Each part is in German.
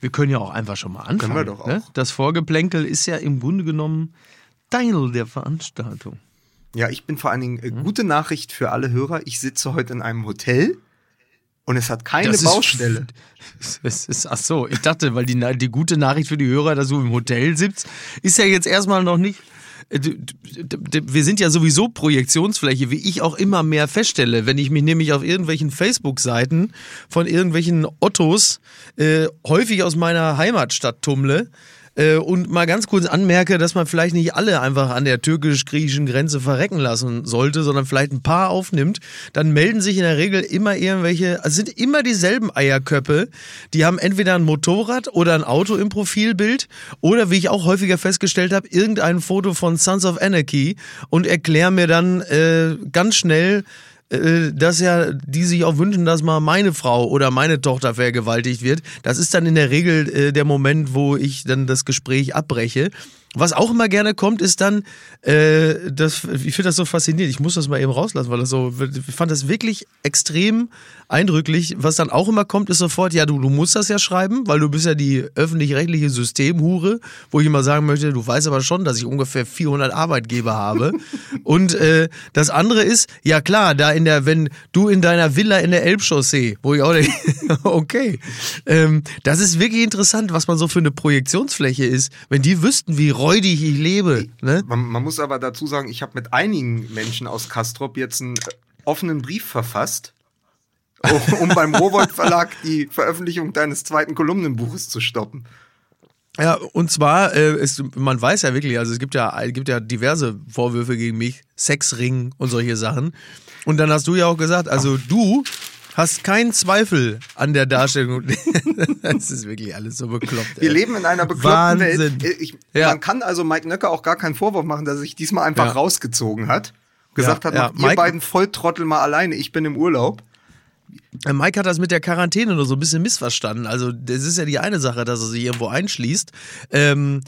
wir können ja auch einfach schon mal anfangen. Können wir doch auch. Ne? Das Vorgeplänkel ist ja im Grunde genommen Teil der Veranstaltung. Ja, ich bin vor allen Dingen äh, gute Nachricht für alle Hörer. Ich sitze heute in einem Hotel und es hat keine Das ist- Baustelle. Es ist, ach so, ich dachte, weil die, die gute Nachricht für die Hörer, dass du im Hotel sitzt, ist ja jetzt erstmal noch nicht. Äh, Wir sind ja sowieso Projektionsfläche, wie ich auch immer mehr feststelle, wenn ich mich nämlich auf irgendwelchen Facebook-Seiten von irgendwelchen Ottos äh, häufig aus meiner Heimatstadt tummle. Äh, Und mal ganz kurz anmerke, dass man vielleicht nicht alle einfach an der türkisch-griechischen Grenze verrecken lassen sollte, sondern vielleicht ein paar aufnimmt, dann melden sich in der Regel immer irgendwelche, also es sind immer dieselben Eierköpfe, die haben entweder ein Motorrad oder ein Auto im Profilbild oder wie ich auch häufiger festgestellt habe, irgendein Foto von Sons of Anarchy und erklären mir dann äh, ganz schnell, dass ja die sich auch wünschen, dass mal meine Frau oder meine Tochter vergewaltigt wird. Das ist dann in der Regel äh, der Moment, wo ich dann das Gespräch abbreche. Was auch immer gerne kommt, ist dann, äh, das, ich finde das so faszinierend. Ich muss das mal eben rauslassen, weil das so, ich fand das wirklich extrem eindrücklich. Was dann auch immer kommt, ist sofort, ja, du, du musst das ja schreiben, weil du bist ja die öffentlich-rechtliche Systemhure, wo ich immer sagen möchte, du weißt aber schon, dass ich ungefähr 400 Arbeitgeber habe. Und äh, das andere ist, ja klar, da in der, wenn du in deiner Villa in der Elbchaussee, wo ich auch denke, okay, ähm, das ist wirklich interessant, was man so für eine Projektionsfläche ist. Wenn die wüssten, wie räudig ich lebe, ne? Man, man muss aber dazu sagen, ich habe mit einigen Menschen aus Kastrop jetzt einen äh, offenen Brief verfasst, um beim Rowold Verlag die Veröffentlichung deines zweiten Kolumnenbuches zu stoppen. Ja, und zwar, äh, ist, man weiß ja wirklich, also es gibt ja, es gibt ja diverse Vorwürfe gegen mich, Sexring und solche Sachen. Und dann hast du ja auch gesagt, also du hast keinen Zweifel an der Darstellung. das ist wirklich alles so bekloppt. Wir ey. leben in einer bekloppten Wahnsinn. Welt. Ich, Ja. Man kann also Mike Nöcker auch gar keinen Vorwurf machen, dass er sich diesmal einfach Ja. rausgezogen hat. Gesagt Ja, hat, macht ihr beiden Volltrottel mal alleine, ich bin im Urlaub. Mike hat das mit der Quarantäne nur so ein bisschen missverstanden. Also, das ist ja die eine Sache, dass er sich irgendwo einschließt. Ähm,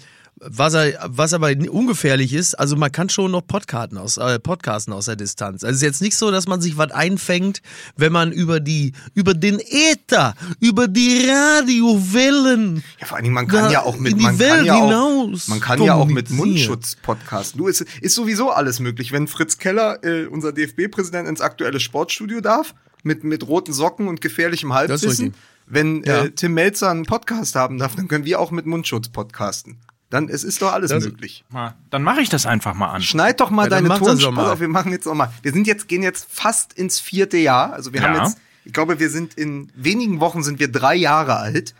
was, er, was aber ungefährlich ist, also man kann schon noch Podcasten aus, äh, Podcasten aus der Distanz. Also es ist jetzt nicht so, dass man sich was einfängt, wenn man über die, über den Äther, über die Radiowellen. Ja, vor allen Dingen, man kann ja auch mit, man Welt kann ja auch, hinaus man kann ja auch mit. Mundschutz podcasten. Du, ist, ist sowieso alles möglich. Wenn Fritz Keller, äh, unser DFB-Präsident, ins aktuelle Sportstudio darf, mit, mit roten Socken und gefährlichem Halbwissen. Wenn Ja. äh, Tim Melzer einen Podcast haben darf, dann können wir auch mit Mundschutz podcasten. Dann, es ist doch alles Das- möglich. Mal, Dann mache ich das einfach mal an. Schneid doch mal Ja, deine Tonspur mal. auf. Wir machen jetzt noch mal. Wir sind jetzt, gehen jetzt fast ins vierte Jahr. Also wir haben Ja. jetzt, ich glaube, wir sind in wenigen Wochen sind wir drei Jahre alt.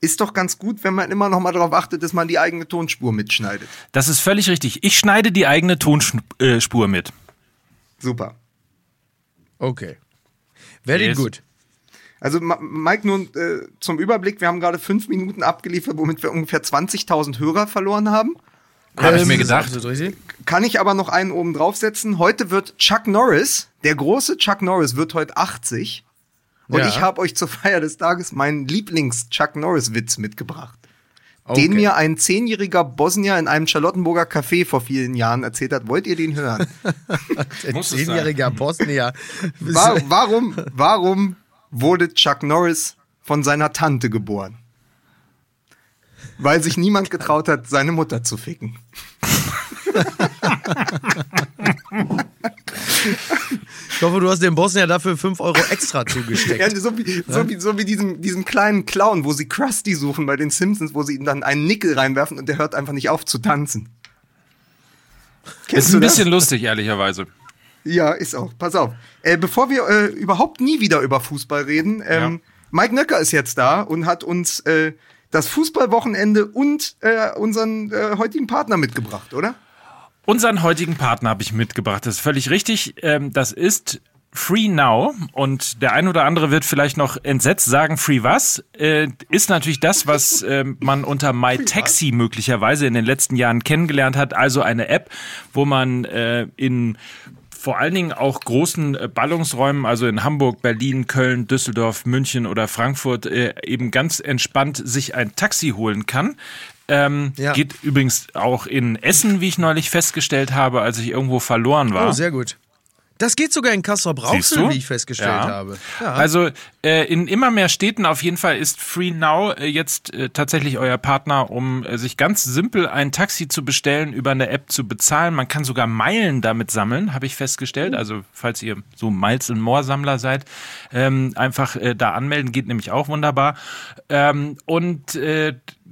Ist doch ganz gut, wenn man immer noch mal darauf achtet, dass man die eigene Tonspur mitschneidet. Das ist völlig richtig. Ich schneide die eigene Tonspur mit. Super. Okay. Very Yes. good. Also Mike, nur äh, zum Überblick, wir haben gerade fünf Minuten abgeliefert, womit wir ungefähr 20.000 Hörer verloren haben. Habe ich Ähm, mir Das gedacht. richtig. Kann ich aber noch einen oben draufsetzen. Heute wird Chuck Norris, der große Chuck Norris, wird heute 80. Und Ja. ich habe euch zur Feier des Tages meinen Lieblings-Chuck Norris-Witz mitgebracht. Okay. Den mir ein zehnjähriger Bosnier in einem Charlottenburger Café vor vielen Jahren erzählt hat. Wollt ihr den hören? Ein zehnjähriger Bosnier. Wa- warum, warum wurde Chuck Norris von seiner Tante geboren? Weil sich niemand getraut hat, seine Mutter zu ficken. Ich hoffe, du hast dem Bosnier dafür 5 Euro extra zugesteckt. Ja, so wie, so wie, so wie diesem, diesem kleinen Clown, wo sie Krusty suchen bei den Simpsons, wo sie ihm dann einen Nickel reinwerfen und der hört einfach nicht auf zu tanzen. Ist ein bisschen lustig, ehrlicherweise. Ja, ist auch. Pass auf. Äh, bevor wir äh, überhaupt nie wieder über Fußball reden, ähm, Ja. Mike Nöcker ist jetzt da und hat uns äh, das Fußballwochenende und äh, unseren äh, heutigen Partner mitgebracht, oder? Unseren heutigen Partner habe ich mitgebracht. Das ist völlig richtig. Ähm, das ist Free Now und der ein oder andere wird vielleicht noch entsetzt sagen, Free was? Äh, ist natürlich das, was ähm, man unter MyTaxi möglicherweise in den letzten Jahren kennengelernt hat. Also eine App, wo man äh, in vor allen Dingen auch großen äh, Ballungsräumen, also in Hamburg, Berlin, Köln, Düsseldorf, München oder Frankfurt, äh, eben ganz entspannt sich ein Taxi holen kann. Ähm, Ja. Geht übrigens auch in Essen, wie ich neulich festgestellt habe, als ich irgendwo verloren war. Oh, sehr gut. Das geht sogar in Kassel du? wie ich festgestellt Ja. habe. Ja. Also äh, in immer mehr Städten auf jeden Fall ist Free Now äh, jetzt äh, tatsächlich euer Partner, um äh, sich ganz simpel ein Taxi zu bestellen, über eine App zu bezahlen. Man kann sogar Meilen damit sammeln, habe ich festgestellt. Also falls ihr so Miles and More Sammler seid, ähm, einfach äh, da anmelden, geht nämlich auch wunderbar. Ähm, und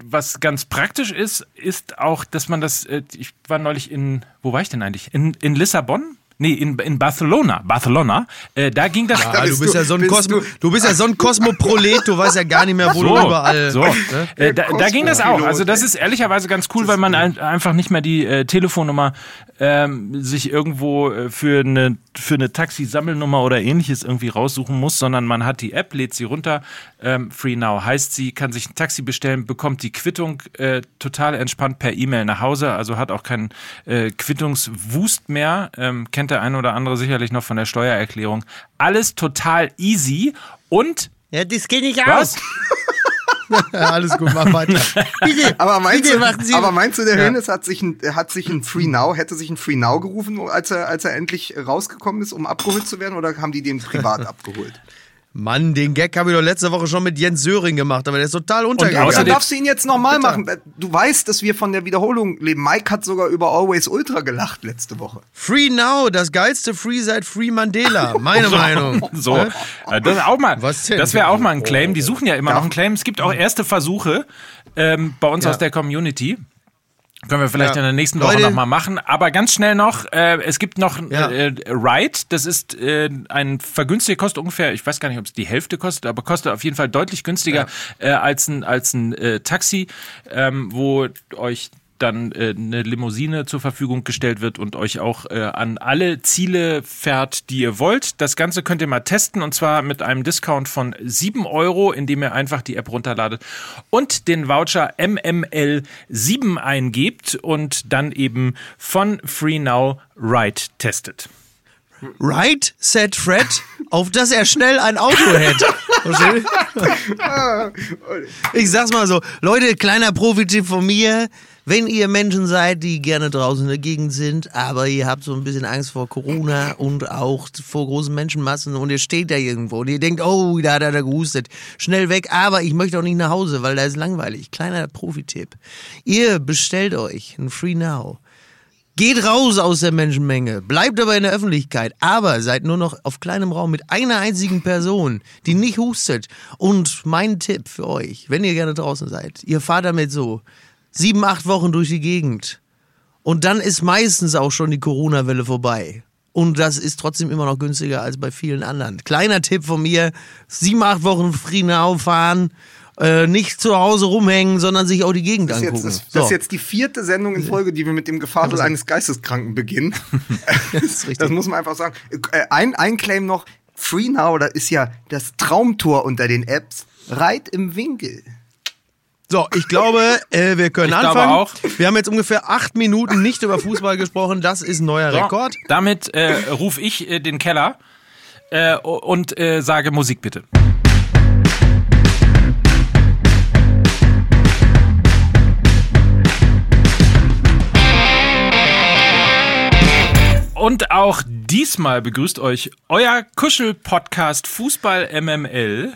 was ganz praktisch ist, ist auch, dass man das, ich war neulich in, wo war ich denn eigentlich? In, in Lissabon? Nee, in, in Barcelona. Barcelona. Äh, da ging das. Ah, du bist bist du- ja so ein bist Kosmo, du- du bist ja so ein Kosmoprolet, du weißt ja gar nicht mehr, wo du überall. So, Ne? äh, da, da ging das auch. Also das ist ehrlicherweise ganz cool, weil man ein, einfach nicht mehr die äh, Telefonnummer ähm, sich irgendwo äh, für eine für eine Taxi-Sammelnummer oder ähnliches irgendwie raussuchen muss, sondern man hat die App, lädt sie runter. Ähm, Free Now heißt sie, kann sich ein Taxi bestellen, bekommt die Quittung äh, total entspannt per E-Mail nach Hause, also hat auch keinen äh, Quittungswust mehr. Ähm, kennt der eine oder andere sicherlich noch von der Steuererklärung. Alles total easy und Ja, das kenne ich was? Ja, alles gut, mach weiter. Bitte, Aber meinst, bitte du, machen Sie. aber meinst du, der Ja. Hönes hat sich ein, hat sich ein Free Now, hätte sich ein Free Now gerufen, als er, als er endlich rausgekommen ist, um abgeholt zu werden, oder haben die den privat abgeholt? Mann, den Gag habe ich doch letzte Woche schon mit Jens Söring gemacht, aber der ist total untergegangen. Aber dann außerdem- darfst du ihn jetzt nochmal machen. Du weißt, dass wir von der Wiederholung leben. Mike hat sogar über Always Ultra gelacht letzte Woche. Free Now, das geilste Free seit Free Mandela, meine Meinung. So, äh, das ist auch mal, Was denn? das wäre auch mal ein Claim. Die suchen ja immer noch einen Claim. Es gibt auch erste Versuche ähm, bei uns Ja. aus der Community. Können wir vielleicht Ja. in der nächsten Woche nochmal machen. Aber ganz schnell noch, äh, es gibt noch Ja. äh, Ride. Das ist äh, ein vergünstigter, kostet ungefähr, ich weiß gar nicht, ob es die Hälfte kostet, aber kostet auf jeden Fall deutlich günstiger äh, als ein, als ein äh, Taxi, ähm, wo euch dann äh, eine Limousine zur Verfügung gestellt wird und euch auch äh, an alle Ziele fährt, die ihr wollt. Das Ganze könnt ihr mal testen und zwar mit einem Discount von 7 Euro, indem ihr einfach die App runterladet und den Voucher MML7 eingebt und dann eben von Free Now Ride testet. Right, said Fred, auf dass er schnell ein Auto hätte. Ich sag's mal so, Leute, kleiner Profitipp von mir. Wenn ihr Menschen seid, die gerne draußen in der Gegend sind, aber ihr habt so ein bisschen Angst vor Corona und auch vor großen Menschenmassen und ihr steht da irgendwo und ihr denkt, oh, da hat er gehustet, schnell weg, aber ich möchte auch nicht nach Hause, weil da ist langweilig. Kleiner Profitipp. Ihr bestellt euch ein Free Now. Geht raus aus der Menschenmenge, bleibt aber in der Öffentlichkeit, aber seid nur noch auf kleinem Raum mit einer einzigen Person, die nicht hustet. Und mein Tipp für euch, wenn ihr gerne draußen seid, ihr fahrt damit so sieben, acht Wochen durch die Gegend. Und dann ist meistens auch schon die Corona-Welle vorbei. Und das ist trotzdem immer noch günstiger als bei vielen anderen. Kleiner Tipp von mir, sieben, acht Wochen Friedenau fahren, äh, nicht zu Hause rumhängen, sondon sich auch die Gegend Das angucken. jetzt, das, So. das ist jetzt die vierte Sendung in Folge, die wir mit dem Gefadel eines Geisteskranken beginnen. Das ist richtig. Das muss man einfach sagen. Äh, Ein, ein Claim noch. Free Now, das ist ja das Traumtor unter den Apps. Reit im Winkel. So, ich glaube, äh, wir können Ich glaube anfangen. auch. Wir haben jetzt ungefähr acht Minuten nicht über Fußball gesprochen. Das ist ein neuer So, Rekord. Damit äh, rufe ich äh, den Keller äh, und äh, sage Musik bitte. Und auch diesmal begrüßt euch euer Kuschel-Podcast Fußball MML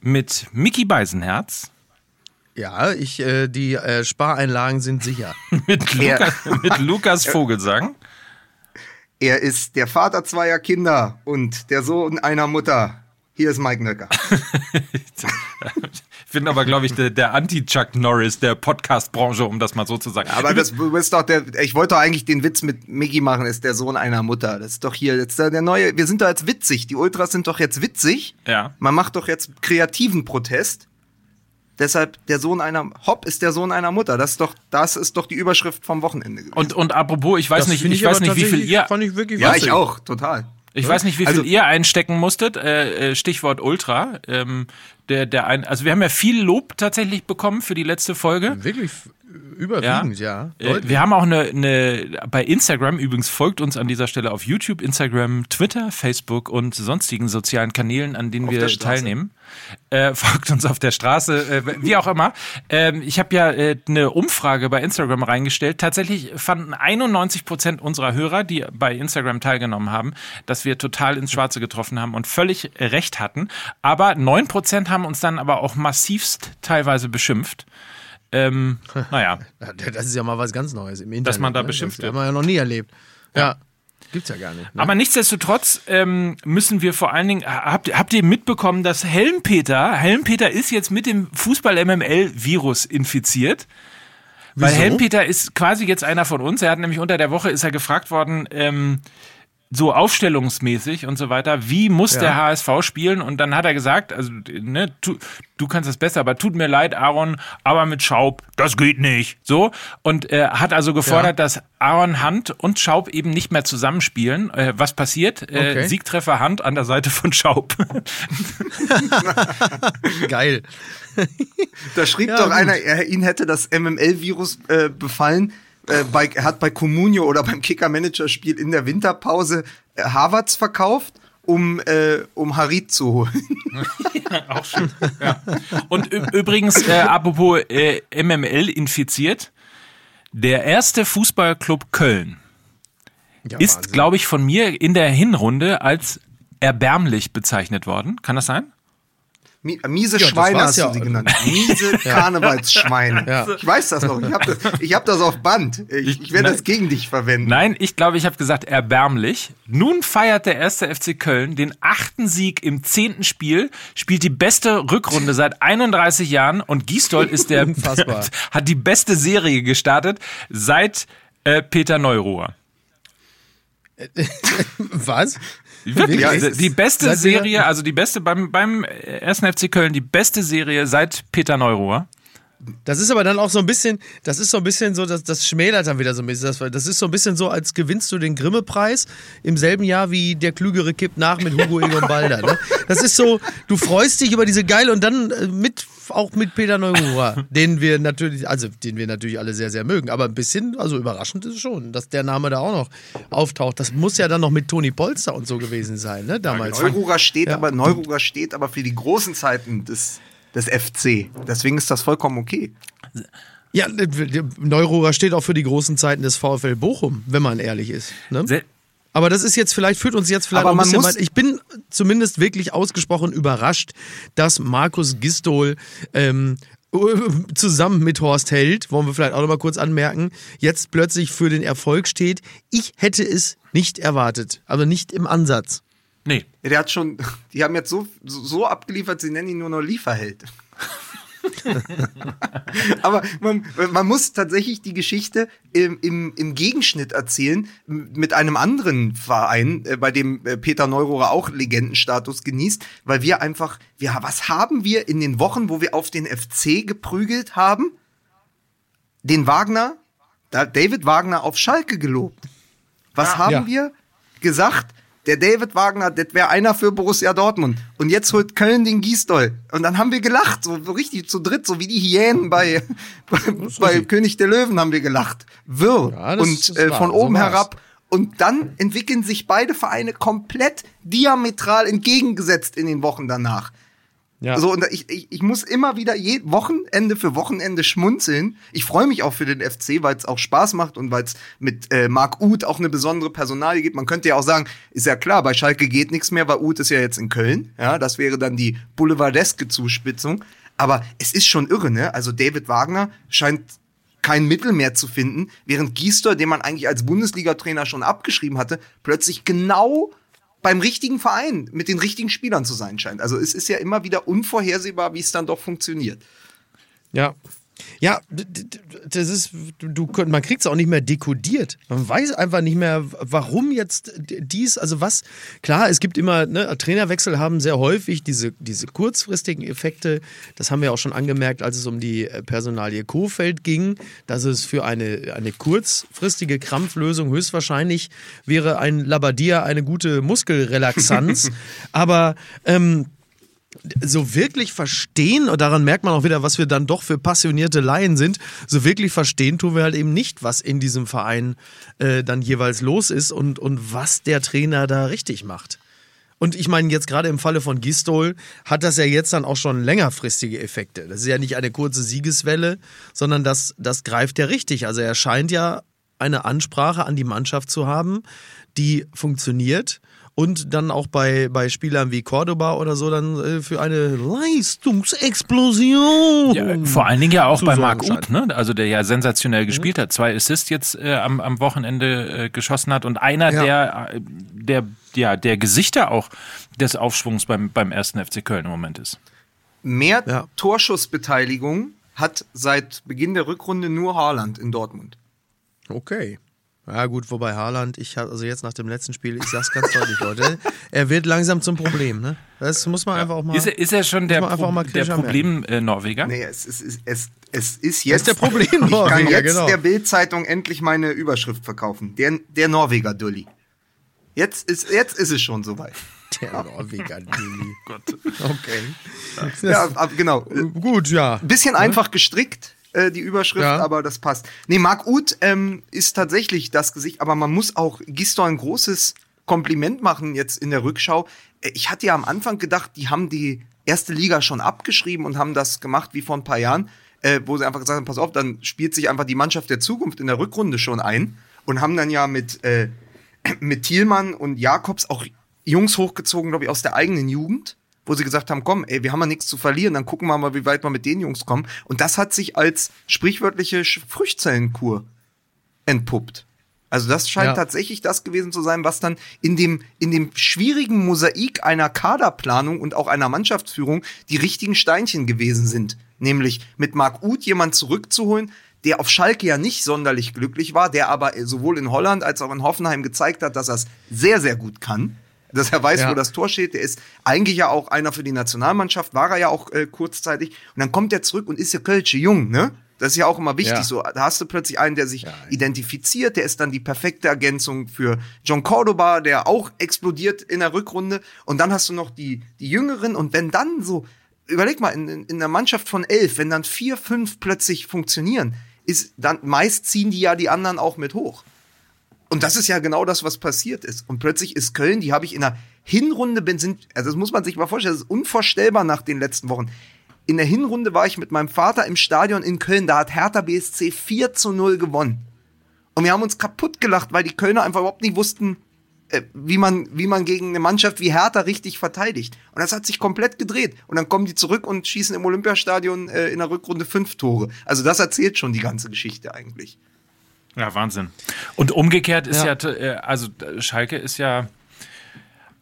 mit Mickey Beisenherz, Ja, ich, äh, die äh, Spareinlagen sind sicher. mit. Lukas, mit Lukas Vogelsang. Er ist der Vater zweier Kinder und der Sohn einer Mutter. Hier ist Mike Nöcker. Ich bin aber, glaube ich, der, der Anti-Chuck Norris der Podcast-Branche, um das mal so zu sagen. Aber das du bist doch der. Ich wollte doch eigentlich den Witz mit Mickey machen, ist der Sohn einer Mutter. Das ist doch hier jetzt der neue. Wir sind doch jetzt witzig. Die Ultras sind doch jetzt witzig. Ja. Man macht doch jetzt kreativen Protest. Deshalb der Sohn einer Hopp ist der Sohn einer Mutter. Das ist doch das ist doch die Überschrift vom Wochenende gewesen. Und, und apropos, ich weiß Das nicht, finde ich weiß nicht, wie viel ihr, Fand ich wirklich ja, witzig. ich auch total. ich weiß nicht, wie viel Also- ihr einstecken musstet. Äh, äh, Stichwort Ultra. Ähm, der, der ein, also wir haben ja viel Lob tatsächlich bekommen für die letzte Folge. Wirklich Überwiegend, ja. Äh, wir haben auch eine, eine, bei Instagram, übrigens folgt uns an dieser Stelle auf YouTube, Instagram, Twitter, Facebook und sonstigen sozialen Kanälen, an denen Auf wir teilnehmen. Äh, folgt uns auf der Straße, äh, wie auch immer. Ähm, ich habe ja äh, eine Umfrage bei Instagram reingestellt. Tatsächlich fanden 91 Prozent unserer Hörer, die bei Instagram teilgenommen haben, dass wir total ins Schwarze getroffen haben und völlig recht hatten. Aber 9 Prozent haben uns dann aber auch massivst teilweise beschimpft. Ähm, naja, Ja, Das ist ja mal was ganz Neues im Internet. Dass man da ne? beschimpft Das wird. haben wir ja noch nie erlebt. Ja. Gibt's ja gar nicht. Ne? Aber nichtsdestotrotz ähm, müssen wir vor allen Dingen, habt, habt ihr mitbekommen, dass Helmpeter, Helmpeter ist jetzt mit dem Fußball-MML-Virus infiziert. Weil Wieso? Helmpeter ist quasi jetzt einer von uns. Er hat nämlich unter der Woche ist er gefragt worden, ähm, so aufstellungsmäßig und so weiter, wie muss Ja. der HSV spielen? Und dann hat er gesagt, also ne, tu, du kannst das besser, aber tut mir leid, Aaron, aber mit Schaub, das geht nicht. So und äh, hat also gefordert, dass Aaron Hunt und Schaub eben nicht mehr zusammenspielen. Äh, was passiert? Äh, Okay. Siegtreffer Hunt an der Seite von Schaub. Geil. Da schrieb Ja, doch gut. einer, er, ihn hätte das MML-Virus äh, befallen. Äh, bei, er hat bei Comunio oder beim Kicker-Manager-Spiel in der Winterpause äh, Harvards verkauft, um, äh, um Harit zu holen. Auch schön. Ja. Und übrigens, äh, apropos äh, MML infiziert, der erste Fußballclub Köln Ja, ist, glaube ich, von mir in der Hinrunde als erbärmlich bezeichnet worden. Kann das sein? Mi- Miese Ja, Schweine hast ja. du sie genannt. Miese Karnevalsschweine. Ja. Ich weiß das noch. Ich habe das, ich hab das auf Band. Ich, ich werde das gegen dich verwenden. Nein, ich glaube, ich habe gesagt erbärmlich. Nun feiert der erste FC Köln den achten Sieg im zehnten Spiel, spielt die beste Rückrunde seit 31 Jahren und Gisdol ist der hat die beste Serie gestartet seit äh, Peter Neuruhr. Was? Wirklich? Ja, die, beste Serie, also die beste beim, beim 1. FC Köln, die beste Serie seit Peter Neuruhr. Das ist aber dann auch so ein bisschen, das ist so ein bisschen so, das, das schmälert dann wieder so ein bisschen. Das, das ist so ein bisschen so, als gewinnst du den Grimme-Preis im selben Jahr wie der Klügere kippt nach mit Hugo Egon Balder. Ne? Das ist so, du freust dich über diese geile und dann äh, mit, auch mit Peter Neururer, den wir natürlich, also den wir natürlich alle sehr, sehr mögen. Aber ein bisschen, also überraschend ist es schon, dass der Name da auch noch auftaucht. Das muss ja dann noch mit Toni Polster und so gewesen sein, ne? Damals. Neururer steht Ja. aber Neururer steht aber für die großen Zeiten des, des FC. Deswegen ist das vollkommen okay. Ja, äh, Neururer steht auch für die großen Zeiten des VfL Bochum, wenn man ehrlich ist. Ne? Aber das ist jetzt vielleicht, führt uns jetzt vielleicht Aber auch ein man bisschen muss- weit. Ich bin zumindest wirklich ausgesprochen überrascht, dass Markus Gistol ähm, zusammen mit Horst Held, wollen wir vielleicht auch noch mal kurz anmerken, jetzt plötzlich für den Erfolg steht. Ich hätte es nicht erwartet, also nicht im Ansatz. Nee. Ja, der hat schon, die haben jetzt so, so, abgeliefert, sie nennen ihn nur noch Lieferheld. Aber man, man muss tatsächlich die Geschichte im, im, im Gegenschnitt erzählen mit einem anderen Verein, äh, bei dem äh, Peter Neurohrer auch Legendenstatus genießt, weil wir einfach, wir, was haben wir in den Wochen, wo wir auf den FC geprügelt haben? Den Wagner, da David Wagner auf Schalke gelobt. Was haben Ja. wir gesagt? Der David Wagner, das wäre einer für Borussia Dortmund. Und jetzt holt Köln den Gisdol. Und dann haben wir gelacht, so, so richtig zu dritt, so wie die Hyänen bei, bei, König der Löwen haben wir gelacht. Wirr. Ja, das- und das äh, von so oben war's. herab. Und dann entwickeln sich beide Vereine komplett diametral entgegengesetzt in den Wochen danach. Ja. So, und ich, ich, ich muss immer wieder je, Wochenende für Wochenende schmunzeln. Ich freue mich auch für den FC, weil es auch Spaß macht und weil es mit äh, Marc Uth auch eine besondere Personalie gibt. Man könnte ja auch sagen, ist ja klar, bei Schalke geht nichts mehr, weil Uth ist ja jetzt in Köln. Ja, das wäre dann die boulevardeske Zuspitzung. Aber es ist schon irre, ne? Also David Wagner scheint kein Mittel mehr zu finden, während Giester, den man eigentlich als Bundesliga-Trainer schon abgeschrieben hatte, plötzlich genau beim richtigen Verein mit den richtigen Spielern zu sein scheint. Also es ist ja immer wieder unvorhersehbar, wie es dann doch funktioniert. Ja. Ja, das ist, du, du, man kriegt es auch nicht mehr dekodiert. Man weiß einfach nicht mehr, warum jetzt dies, also was. Klar, es gibt immer, ne, Trainerwechsel haben sehr häufig diese, diese kurzfristigen Effekte. Das haben wir auch schon angemerkt, als es um die äh, Personalie Kofeld ging, dass es für eine, eine kurzfristige Krampflösung höchstwahrscheinlich wäre ein Labadia eine gute Muskelrelaxanz. Aber ähm, so wirklich verstehen, und daran merkt man auch wieder, was wir dann doch für passionierte Laien sind, so wirklich verstehen tun wir halt eben nicht, was in diesem Verein äh, dann jeweils los ist und, und was der Trainer da richtig macht. Und ich meine, jetzt gerade im Falle von Gistol hat das ja jetzt dann auch schon längerfristige Effekte. Das ist ja nicht eine kurze Siegeswelle, sondern das, das greift ja richtig. Also er scheint ja eine Ansprache an die Mannschaft zu haben, die funktioniert und dann auch bei, bei Spielern wie Cordoba oder so dann äh, für eine Leistungsexplosion. Ja, vor allen Dingen ja auch bei Marc Uth, ne? also der ja sensationell gespielt mhm. hat, zwei Assists jetzt äh, am, am Wochenende äh, geschossen hat und einer ja. der, der, ja, der Gesichter auch des Aufschwungs beim, beim ersten FC Köln im Moment ist. Mehr ja. Torschussbeteiligung hat seit Beginn der Rückrunde nur Haaland in Dortmund. Okay. Ja, gut, wobei Haaland, ich habe, also jetzt nach dem letzten Spiel, ich sag's ganz deutlich, Leute, er wird langsam zum Problem, ne? Das muss man einfach auch mal. Ist er, ist er schon der, Pro der Problem-Norweger? Äh, nee, es, es, es, es, es ist jetzt. ist der Problem-Norweger, Ich kann jetzt genau. der Bild-Zeitung endlich meine Überschrift verkaufen. Der, der Norweger-Dulli. Jetzt ist, jetzt ist es schon soweit. Der Norweger-Dulli. Gott. Okay. Ja, genau. Gut, ja. Bisschen einfach gestrickt äh, die Überschrift, ja. aber das passt. Nee, Marc Uth ähm, ist tatsächlich das Gesicht, aber man muss auch Gistor ein großes Kompliment machen jetzt in der Rückschau. Äh, ich hatte ja am Anfang gedacht, die haben die erste Liga schon abgeschrieben und haben das gemacht wie vor ein paar Jahren, äh, wo sie einfach gesagt haben, pass auf, dann spielt sich einfach die Mannschaft der Zukunft in der Rückrunde schon ein und haben dann ja mit, äh, mit Thielmann und Jakobs auch Jungs hochgezogen, glaube ich, aus der eigenen Jugend wo sie gesagt haben, komm, ey, wir haben ja nichts zu verlieren, dann gucken wir mal, wie weit wir mit den Jungs kommen. Und das hat sich als sprichwörtliche Früchtzellenkur entpuppt. Also das scheint ja. tatsächlich das gewesen zu sein, was dann in dem, in dem schwierigen Mosaik einer Kaderplanung und auch einer Mannschaftsführung die richtigen Steinchen gewesen sind. Nämlich mit Marc Uth jemand zurückzuholen, der auf Schalke ja nicht sonderlich glücklich war, der aber sowohl in Holland als auch in Hoffenheim gezeigt hat, dass er es sehr, sehr gut kann dass er weiß, ja. wo das Tor steht. Der ist eigentlich ja auch einer für die Nationalmannschaft, war er ja auch äh, kurzzeitig. Und dann kommt er zurück und ist ja Kölsche jung, ne? Das ist ja auch immer wichtig. Ja. So, da hast du plötzlich einen, der sich ja, identifiziert, der ist dann die perfekte Ergänzung für John Cordoba, der auch explodiert in der Rückrunde. Und dann hast du noch die, die Jüngeren. Und wenn dann so, überleg mal, in, in, in einer Mannschaft von elf, wenn dann vier, fünf plötzlich funktionieren, ist dann meist ziehen die ja die anderen auch mit hoch. Und das ist ja genau das, was passiert ist. Und plötzlich ist Köln, die habe ich in der Hinrunde, bin, sind, also das muss man sich mal vorstellen, das ist unvorstellbar nach den letzten Wochen. In der Hinrunde war ich mit meinem Vater im Stadion in Köln, da hat Hertha BSC 4 zu 0 gewonnen. Und wir haben uns kaputt gelacht, weil die Kölner einfach überhaupt nicht wussten, äh, wie man, wie man gegen eine Mannschaft wie Hertha richtig verteidigt. Und das hat sich komplett gedreht. Und dann kommen die zurück und schießen im Olympiastadion äh, in der Rückrunde fünf Tore. Also das erzählt schon die ganze Geschichte eigentlich. Ja, Wahnsinn. Und umgekehrt ist ja, ja äh, also Schalke ist ja.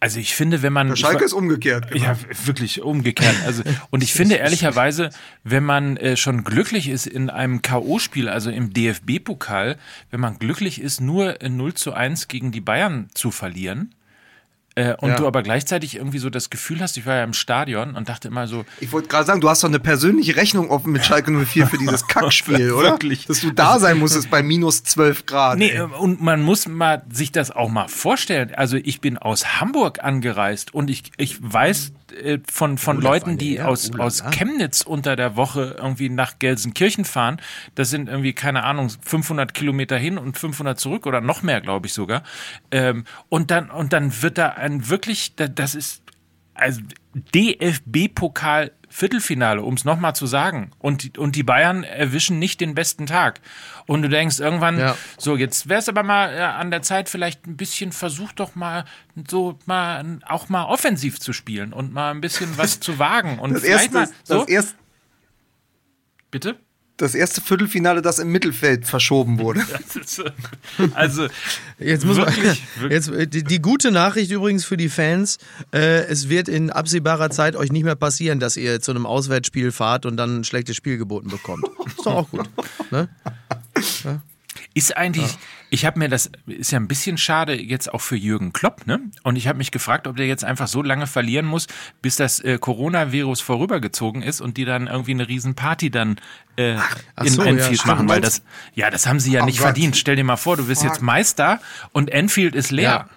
Also ich finde, wenn man. Der Schalke ist umgekehrt. Genau. Ja, wirklich umgekehrt. Also, und ich finde ehrlicherweise, wenn man äh, schon glücklich ist in einem K.O.-Spiel, also im DFB-Pokal, wenn man glücklich ist, nur 0 zu 1 gegen die Bayern zu verlieren, äh, und ja. du aber gleichzeitig irgendwie so das Gefühl hast, ich war ja im Stadion und dachte immer so. Ich wollte gerade sagen, du hast doch eine persönliche Rechnung offen mit Schalke 04 für dieses Kackspiel, oder? Wirklich. Dass du da sein musstest bei minus 12 Grad. Nee, ey. und man muss mal sich das auch mal vorstellen. Also ich bin aus Hamburg angereist und ich, ich weiß, von, von Olaf Leuten, die ja, aus, aus Chemnitz unter der Woche irgendwie nach Gelsenkirchen fahren. Das sind irgendwie, keine Ahnung, 500 Kilometer hin und 500 zurück oder noch mehr, glaube ich sogar. Ähm, und dann, und dann wird da ein wirklich, das ist, also DFB-Pokal Viertelfinale, um es nochmal zu sagen. Und, und die Bayern erwischen nicht den besten Tag. Und du denkst irgendwann, ja. so, jetzt wäre es aber mal ja, an der Zeit, vielleicht ein bisschen, versuch doch mal so mal auch mal offensiv zu spielen und mal ein bisschen was zu wagen. Und das vielleicht erste, mal so. Das erste, Bitte? Das erste Viertelfinale, das im Mittelfeld verschoben wurde. also jetzt muss wirklich, man, jetzt die, die, gute Nachricht übrigens für die Fans: äh, Es wird in absehbarer Zeit euch nicht mehr passieren, dass ihr zu einem Auswärtsspiel fahrt und dann ein schlechtes Spiel geboten bekommt. Ist doch auch gut. Ne? Ja. Ist eigentlich, ja. ich habe mir das, ist ja ein bisschen schade jetzt auch für Jürgen Klopp, ne? Und ich habe mich gefragt, ob der jetzt einfach so lange verlieren muss, bis das äh, Coronavirus vorübergezogen ist und die dann irgendwie eine Riesenparty dann äh, ach, ach in so, Enfield ja, machen, weil das, ja, das haben sie ja oh nicht Gott. verdient. Stell dir mal vor, du bist jetzt Meister und Enfield ist leer. Ja.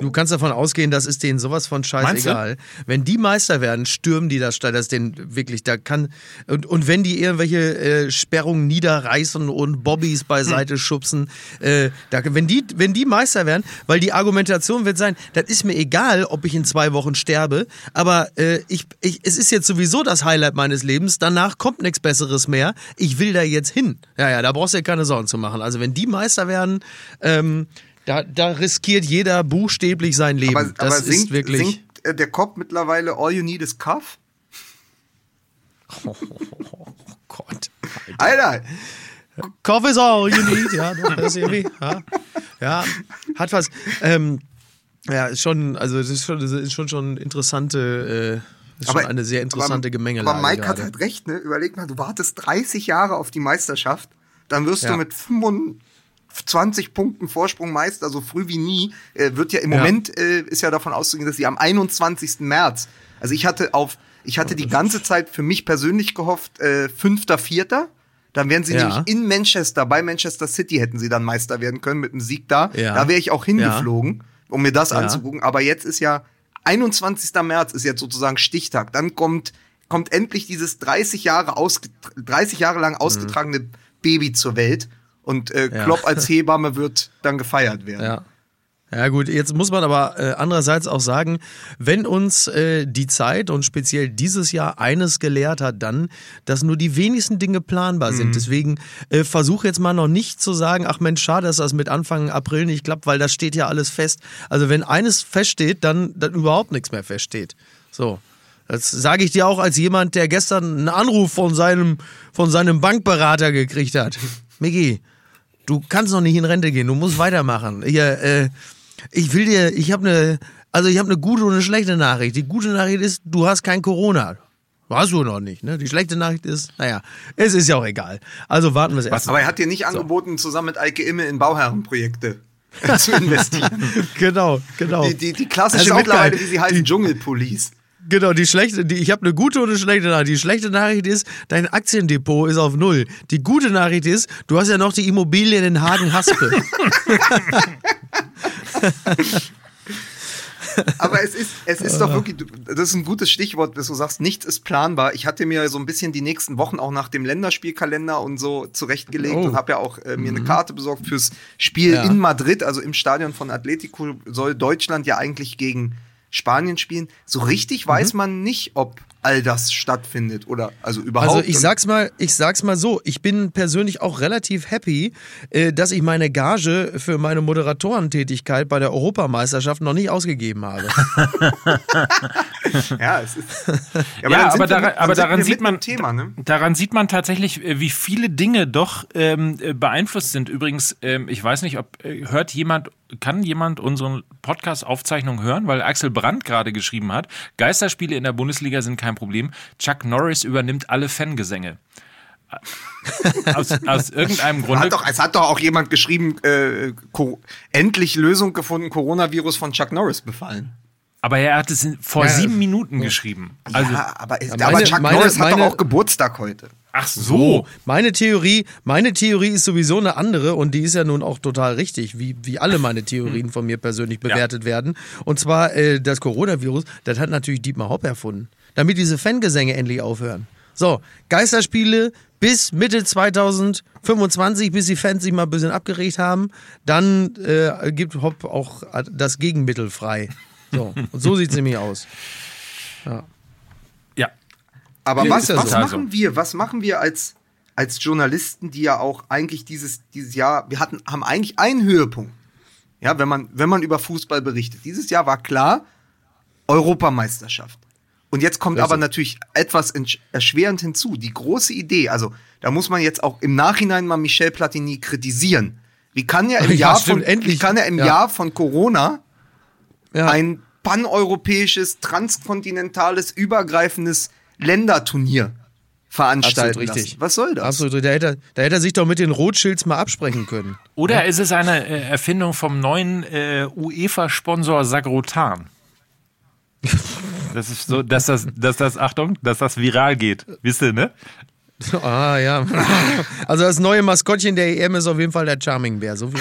Du kannst davon ausgehen, das ist denen sowas von scheißegal. Wenn die Meister werden, stürmen die das Stadion. Das ist denen wirklich, da kann. Und, und wenn die irgendwelche äh, Sperrungen niederreißen und Bobbys beiseite hm. schubsen, äh, da, wenn, die, wenn die Meister werden, weil die Argumentation wird sein, das ist mir egal, ob ich in zwei Wochen sterbe, aber äh, ich, ich, es ist jetzt sowieso das Highlight meines Lebens, danach kommt nichts Besseres mehr. Ich will da jetzt hin. Ja, ja, da brauchst du dir keine Sorgen zu machen. Also wenn die Meister werden, ähm, da, da riskiert jeder buchstäblich sein Leben. Aber, das aber singt, ist wirklich. Singt äh, der Kopf mittlerweile All You Need is Cuff? Oh, oh, Gott. Alter. Alter. Cough is all you need, ja, das irgendwie, ja, ja, hat was, ähm, ja, ist schon, also das ist schon, das ist schon, schon interessante, äh, ist aber, schon eine sehr interessante aber, Gemengelage. Aber Mike gerade. hat halt recht, ne? Überleg mal, du wartest 30 Jahre auf die Meisterschaft, dann wirst ja. du mit 25 20 Punkten Vorsprung Meister, so früh wie nie, äh, wird ja im ja. Moment äh, ist ja davon auszugehen, dass sie am 21. März, also ich hatte auf, ich hatte die ganze Zeit für mich persönlich gehofft, äh, fünfter, vierter. Dann wären sie ja. nämlich in Manchester, bei Manchester City hätten sie dann Meister werden können mit einem Sieg da. Ja. Da wäre ich auch hingeflogen, um mir das anzugucken. Aber jetzt ist ja 21. März ist jetzt sozusagen Stichtag. Dann kommt, kommt endlich dieses 30 Jahre, ausge 30 Jahre lang ausgetragene mhm. Baby zur Welt. Und äh, Klopp ja. als Hebamme wird dann gefeiert werden. Ja. Ja gut, jetzt muss man aber äh, andererseits auch sagen, wenn uns äh, die Zeit und speziell dieses Jahr eines gelehrt hat, dann, dass nur die wenigsten Dinge planbar sind. Mhm. Deswegen äh, versuche jetzt mal noch nicht zu sagen, ach Mensch, schade, dass das mit Anfang April nicht klappt, weil das steht ja alles fest. Also wenn eines feststeht, dann, dann überhaupt nichts mehr feststeht. So. Das sage ich dir auch als jemand, der gestern einen Anruf von seinem, von seinem Bankberater gekriegt hat. Miki, du kannst noch nicht in Rente gehen, du musst weitermachen. Hier, äh, ich will dir, ich habe eine, also ich habe eine gute und eine schlechte Nachricht. Die gute Nachricht ist, du hast kein Corona. Warst du noch nicht, ne? Die schlechte Nachricht ist, naja, es ist ja auch egal. Also warten wir es erst. Aber er hat dir nicht so. angeboten, zusammen mit Eike Imme in Bauherrenprojekte zu investieren. genau, genau. Die, die, die klassische mittlerweile, wie sie heißen, Dschungelpolice. Genau, die schlechte, die, ich habe eine gute und eine schlechte Nachricht. Die schlechte Nachricht ist, dein Aktiendepot ist auf Null. Die gute Nachricht ist, du hast ja noch die Immobilien in Hagen-Haspel. Aber es ist, es ist doch wirklich, das ist ein gutes Stichwort, dass du sagst, nichts ist planbar. Ich hatte mir so ein bisschen die nächsten Wochen auch nach dem Länderspielkalender und so zurechtgelegt oh. und habe ja auch äh, mir mhm. eine Karte besorgt fürs Spiel ja. in Madrid, also im Stadion von Atletico soll Deutschland ja eigentlich gegen Spanien spielen. So richtig mhm. weiß man nicht, ob all das stattfindet oder also überhaupt. Also ich sag's mal, ich sag's mal so, ich bin persönlich auch relativ happy, äh, dass ich meine Gage für meine Moderatorentätigkeit bei der Europameisterschaft noch nicht ausgegeben habe. ja, es ist. Ja, aber, ja, aber, daran, aber daran sieht man, Thema, ne? daran sieht man tatsächlich, äh, wie viele Dinge doch ähm, äh, beeinflusst sind. Übrigens, ähm, ich weiß nicht, ob hört jemand kann jemand unsere Podcast-Aufzeichnung hören? Weil Axel Brandt gerade geschrieben hat, Geisterspiele in der Bundesliga sind kein Problem. Chuck Norris übernimmt alle Fangesänge. aus, aus, irgendeinem. Hat doch, es hat doch auch jemand geschrieben, äh, endlich Lösung gefunden, Coronavirus von Chuck Norris befallen. Aber er hat es vor ja, sieben Minuten ja. geschrieben. Also, ja, aber, meine, aber Chuck meine, Norris meine, hat doch auch Geburtstag heute. Ach so. Meine Theorie, meine Theorie ist sowieso eine andere und die ist ja nun auch total richtig, wie, wie alle meine Theorien von mir persönlich bewertet ja. werden. Und zwar äh, das Coronavirus, das hat natürlich Dietmar Hopp erfunden, damit diese Fangesänge endlich aufhören. So, Geisterspiele bis Mitte 2025, bis die Fans sich mal ein bisschen abgeregt haben, dann äh, gibt Hopp auch das Gegenmittel frei. So, und so sieht es nämlich aus. Ja. Aber ja, was, was so. machen wir? Was machen wir als, als Journalisten, die ja auch eigentlich dieses, dieses Jahr, wir hatten, haben eigentlich einen Höhepunkt. Ja, wenn man, wenn man über Fußball berichtet. Dieses Jahr war klar, Europameisterschaft. Und jetzt kommt aber natürlich etwas erschwerend hinzu. Die große Idee, also da muss man jetzt auch im Nachhinein mal Michel Platini kritisieren. Wie kann ja im, ja, Jahr, stimmt, von, endlich. Wie kann ja im ja. Jahr von Corona ja. ein paneuropäisches, transkontinentales, übergreifendes Länderturnier veranstalten Absolut richtig. Lassen. Was soll das? Absolut, da hätte, da hätte er sich doch mit den Rothschilds mal absprechen können. Oder ja? ist es eine äh, Erfindung vom neuen äh, UEFA-Sponsor Sagrotan? Das ist so, dass das, dass das, Achtung, dass das viral geht. Wisst ihr, ne? Ah, ja. Also das neue Maskottchen der EM ist auf jeden Fall der Charming Bär. So viel.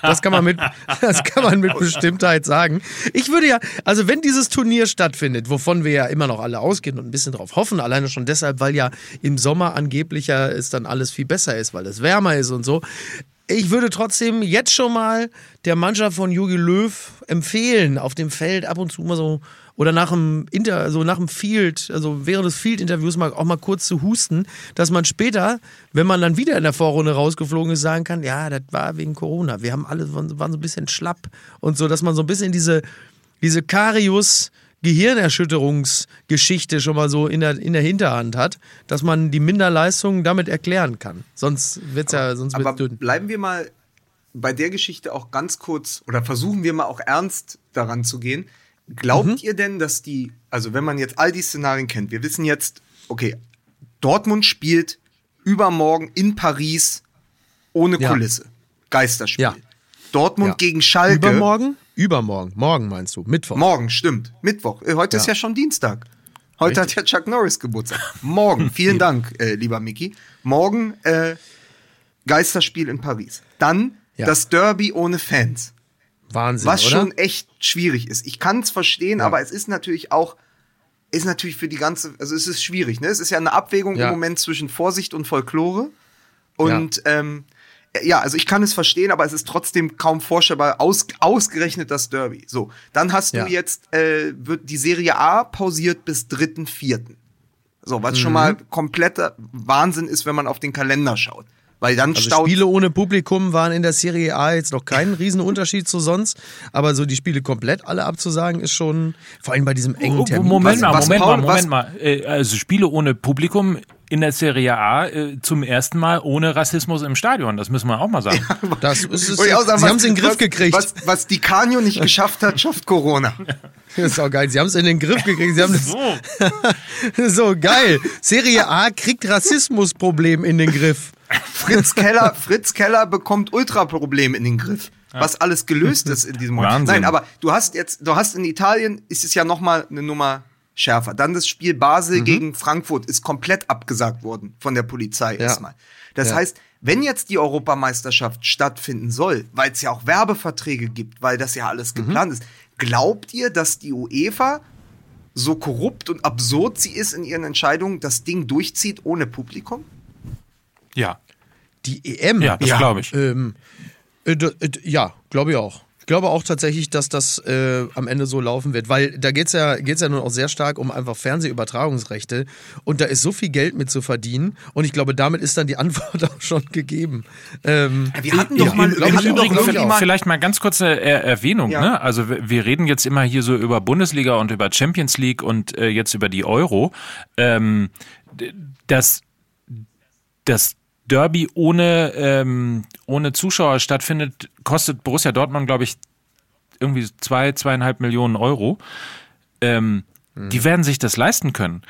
Das kann man mit, das kann man mit Bestimmtheit sagen. Ich würde ja, also wenn dieses Turnier stattfindet, wovon wir ja immer noch alle ausgehen und ein bisschen drauf hoffen, alleine schon deshalb, weil ja im Sommer angeblich ja es dann alles viel besser ist, weil es wärmer ist und so. Ich würde trotzdem jetzt schon mal der Mannschaft von Jogi Löw empfehlen, auf dem Feld ab und zu mal so oder nach dem Inter, also nach dem Field, also während des Field-Interviews mal auch mal kurz zu husten, dass man später, wenn man dann wieder in der Vorrunde rausgeflogen ist, sagen kann, ja, das war wegen Corona. Wir haben alle waren, waren so ein bisschen schlapp und so, dass man so ein bisschen diese diese Karius Gehirnerschütterungsgeschichte schon mal so in der, in der Hinterhand hat, dass man die Minderleistungen damit erklären kann. Sonst wird's ja sonst wird's Aber dünn. bleiben wir mal bei der Geschichte auch ganz kurz oder versuchen wir mal auch ernst daran zu gehen. Glaubt Mhm. ihr denn, dass die, also wenn man jetzt all die Szenarien kennt, wir wissen jetzt, okay, Dortmund spielt übermorgen in Paris ohne Ja. Kulisse. Geisterspiel. Ja. Dortmund Ja. gegen Schalke. Übermorgen? Übermorgen. Morgen meinst du? Mittwoch. Morgen, stimmt. Mittwoch. Äh, Heute ist Ja. schon Dienstag. Heute hat ja Chuck Norris Geburtstag. Morgen, vielen Dank, äh, lieber Mickey. Morgen äh, Geisterspiel in Paris. Dann das Derby ohne Fans. Wahnsinn, Was oder? schon echt schwierig ist. Ich kann es verstehen, Ja. aber es ist natürlich auch, ist natürlich für die ganze, also es ist schwierig, ne? Es ist ja eine Abwägung Ja. im Moment zwischen Vorsicht und Folklore. Und ähm, ja, also ich kann es verstehen, aber es ist trotzdem kaum vorstellbar, aus, ausgerechnet das Derby. So, dann hast du Ja. jetzt, äh, wird die Serie A pausiert bis 3.4. So, was Mhm. schon mal kompletter Wahnsinn ist, wenn man auf den Kalender schaut. Weil dann Also staut Spiele ohne Publikum waren in der Serie A jetzt noch kein Riesenunterschied zu sonst, aber so die Spiele komplett alle abzusagen ist schon, vor allem bei diesem engen Oh, Termin. Moment Was- mal, was Moment Paul- mal, Moment mal. Äh, Also Spiele ohne Publikum in der Serie A äh, zum ersten Mal ohne Rassismus im Stadion. Das müssen wir auch mal sagen. Das ist auch sagen, sie was- haben es in den Griff was, gekriegt. Was, was die Canio nicht geschafft hat, schafft Corona. Das ist auch geil. Sie haben es in den Griff gekriegt. Sie haben das, So. so geil. Serie A kriegt Rassismusproblem in den Griff. Fritz Keller, Fritz Keller bekommt Ultraproblem in den Griff. Was alles gelöst ist in diesem Moment. Wahnsinn. Nein, aber du hast jetzt, du hast in Italien, ist es ja noch mal eine Nummer schärfer. Dann das Spiel Basel Mhm. gegen Frankfurt ist komplett abgesagt worden von der Polizei erstmal. Das Ja. heißt, wenn jetzt die Europameisterschaft stattfinden soll, weil es ja auch Werbeverträge gibt, weil das ja Mhm. alles geplant ist, glaubt ihr, dass die UEFA so korrupt und absurd sie ist in ihren Entscheidungen, das Ding durchzieht ohne Publikum? Ja, Die EM. ja, das glaube ich. Ähm, äh, äh, ja, glaube ich auch. Ich glaube auch tatsächlich, dass das äh, am Ende so laufen wird, weil da geht's ja, geht's ja nun auch sehr stark um einfach Fernsehübertragungsrechte und da ist so viel Geld mit zu verdienen und ich glaube, damit ist dann die Antwort auch schon gegeben. Ähm, Wir hatten doch mal, glaub wir ich hatten auch, doch mal, Vielleicht mal ganz kurze Er Erwähnung. Ja. Ne? Also wir wir reden jetzt immer hier so über Bundesliga und über Champions League und äh, jetzt über die Euro. Ähm, das, das Derby ohne, ähm, ohne Zuschauer stattfindet, kostet Borussia Dortmund, glaube ich, irgendwie zwei, zweieinhalb Millionen Euro. Ähm, Die werden sich das leisten können.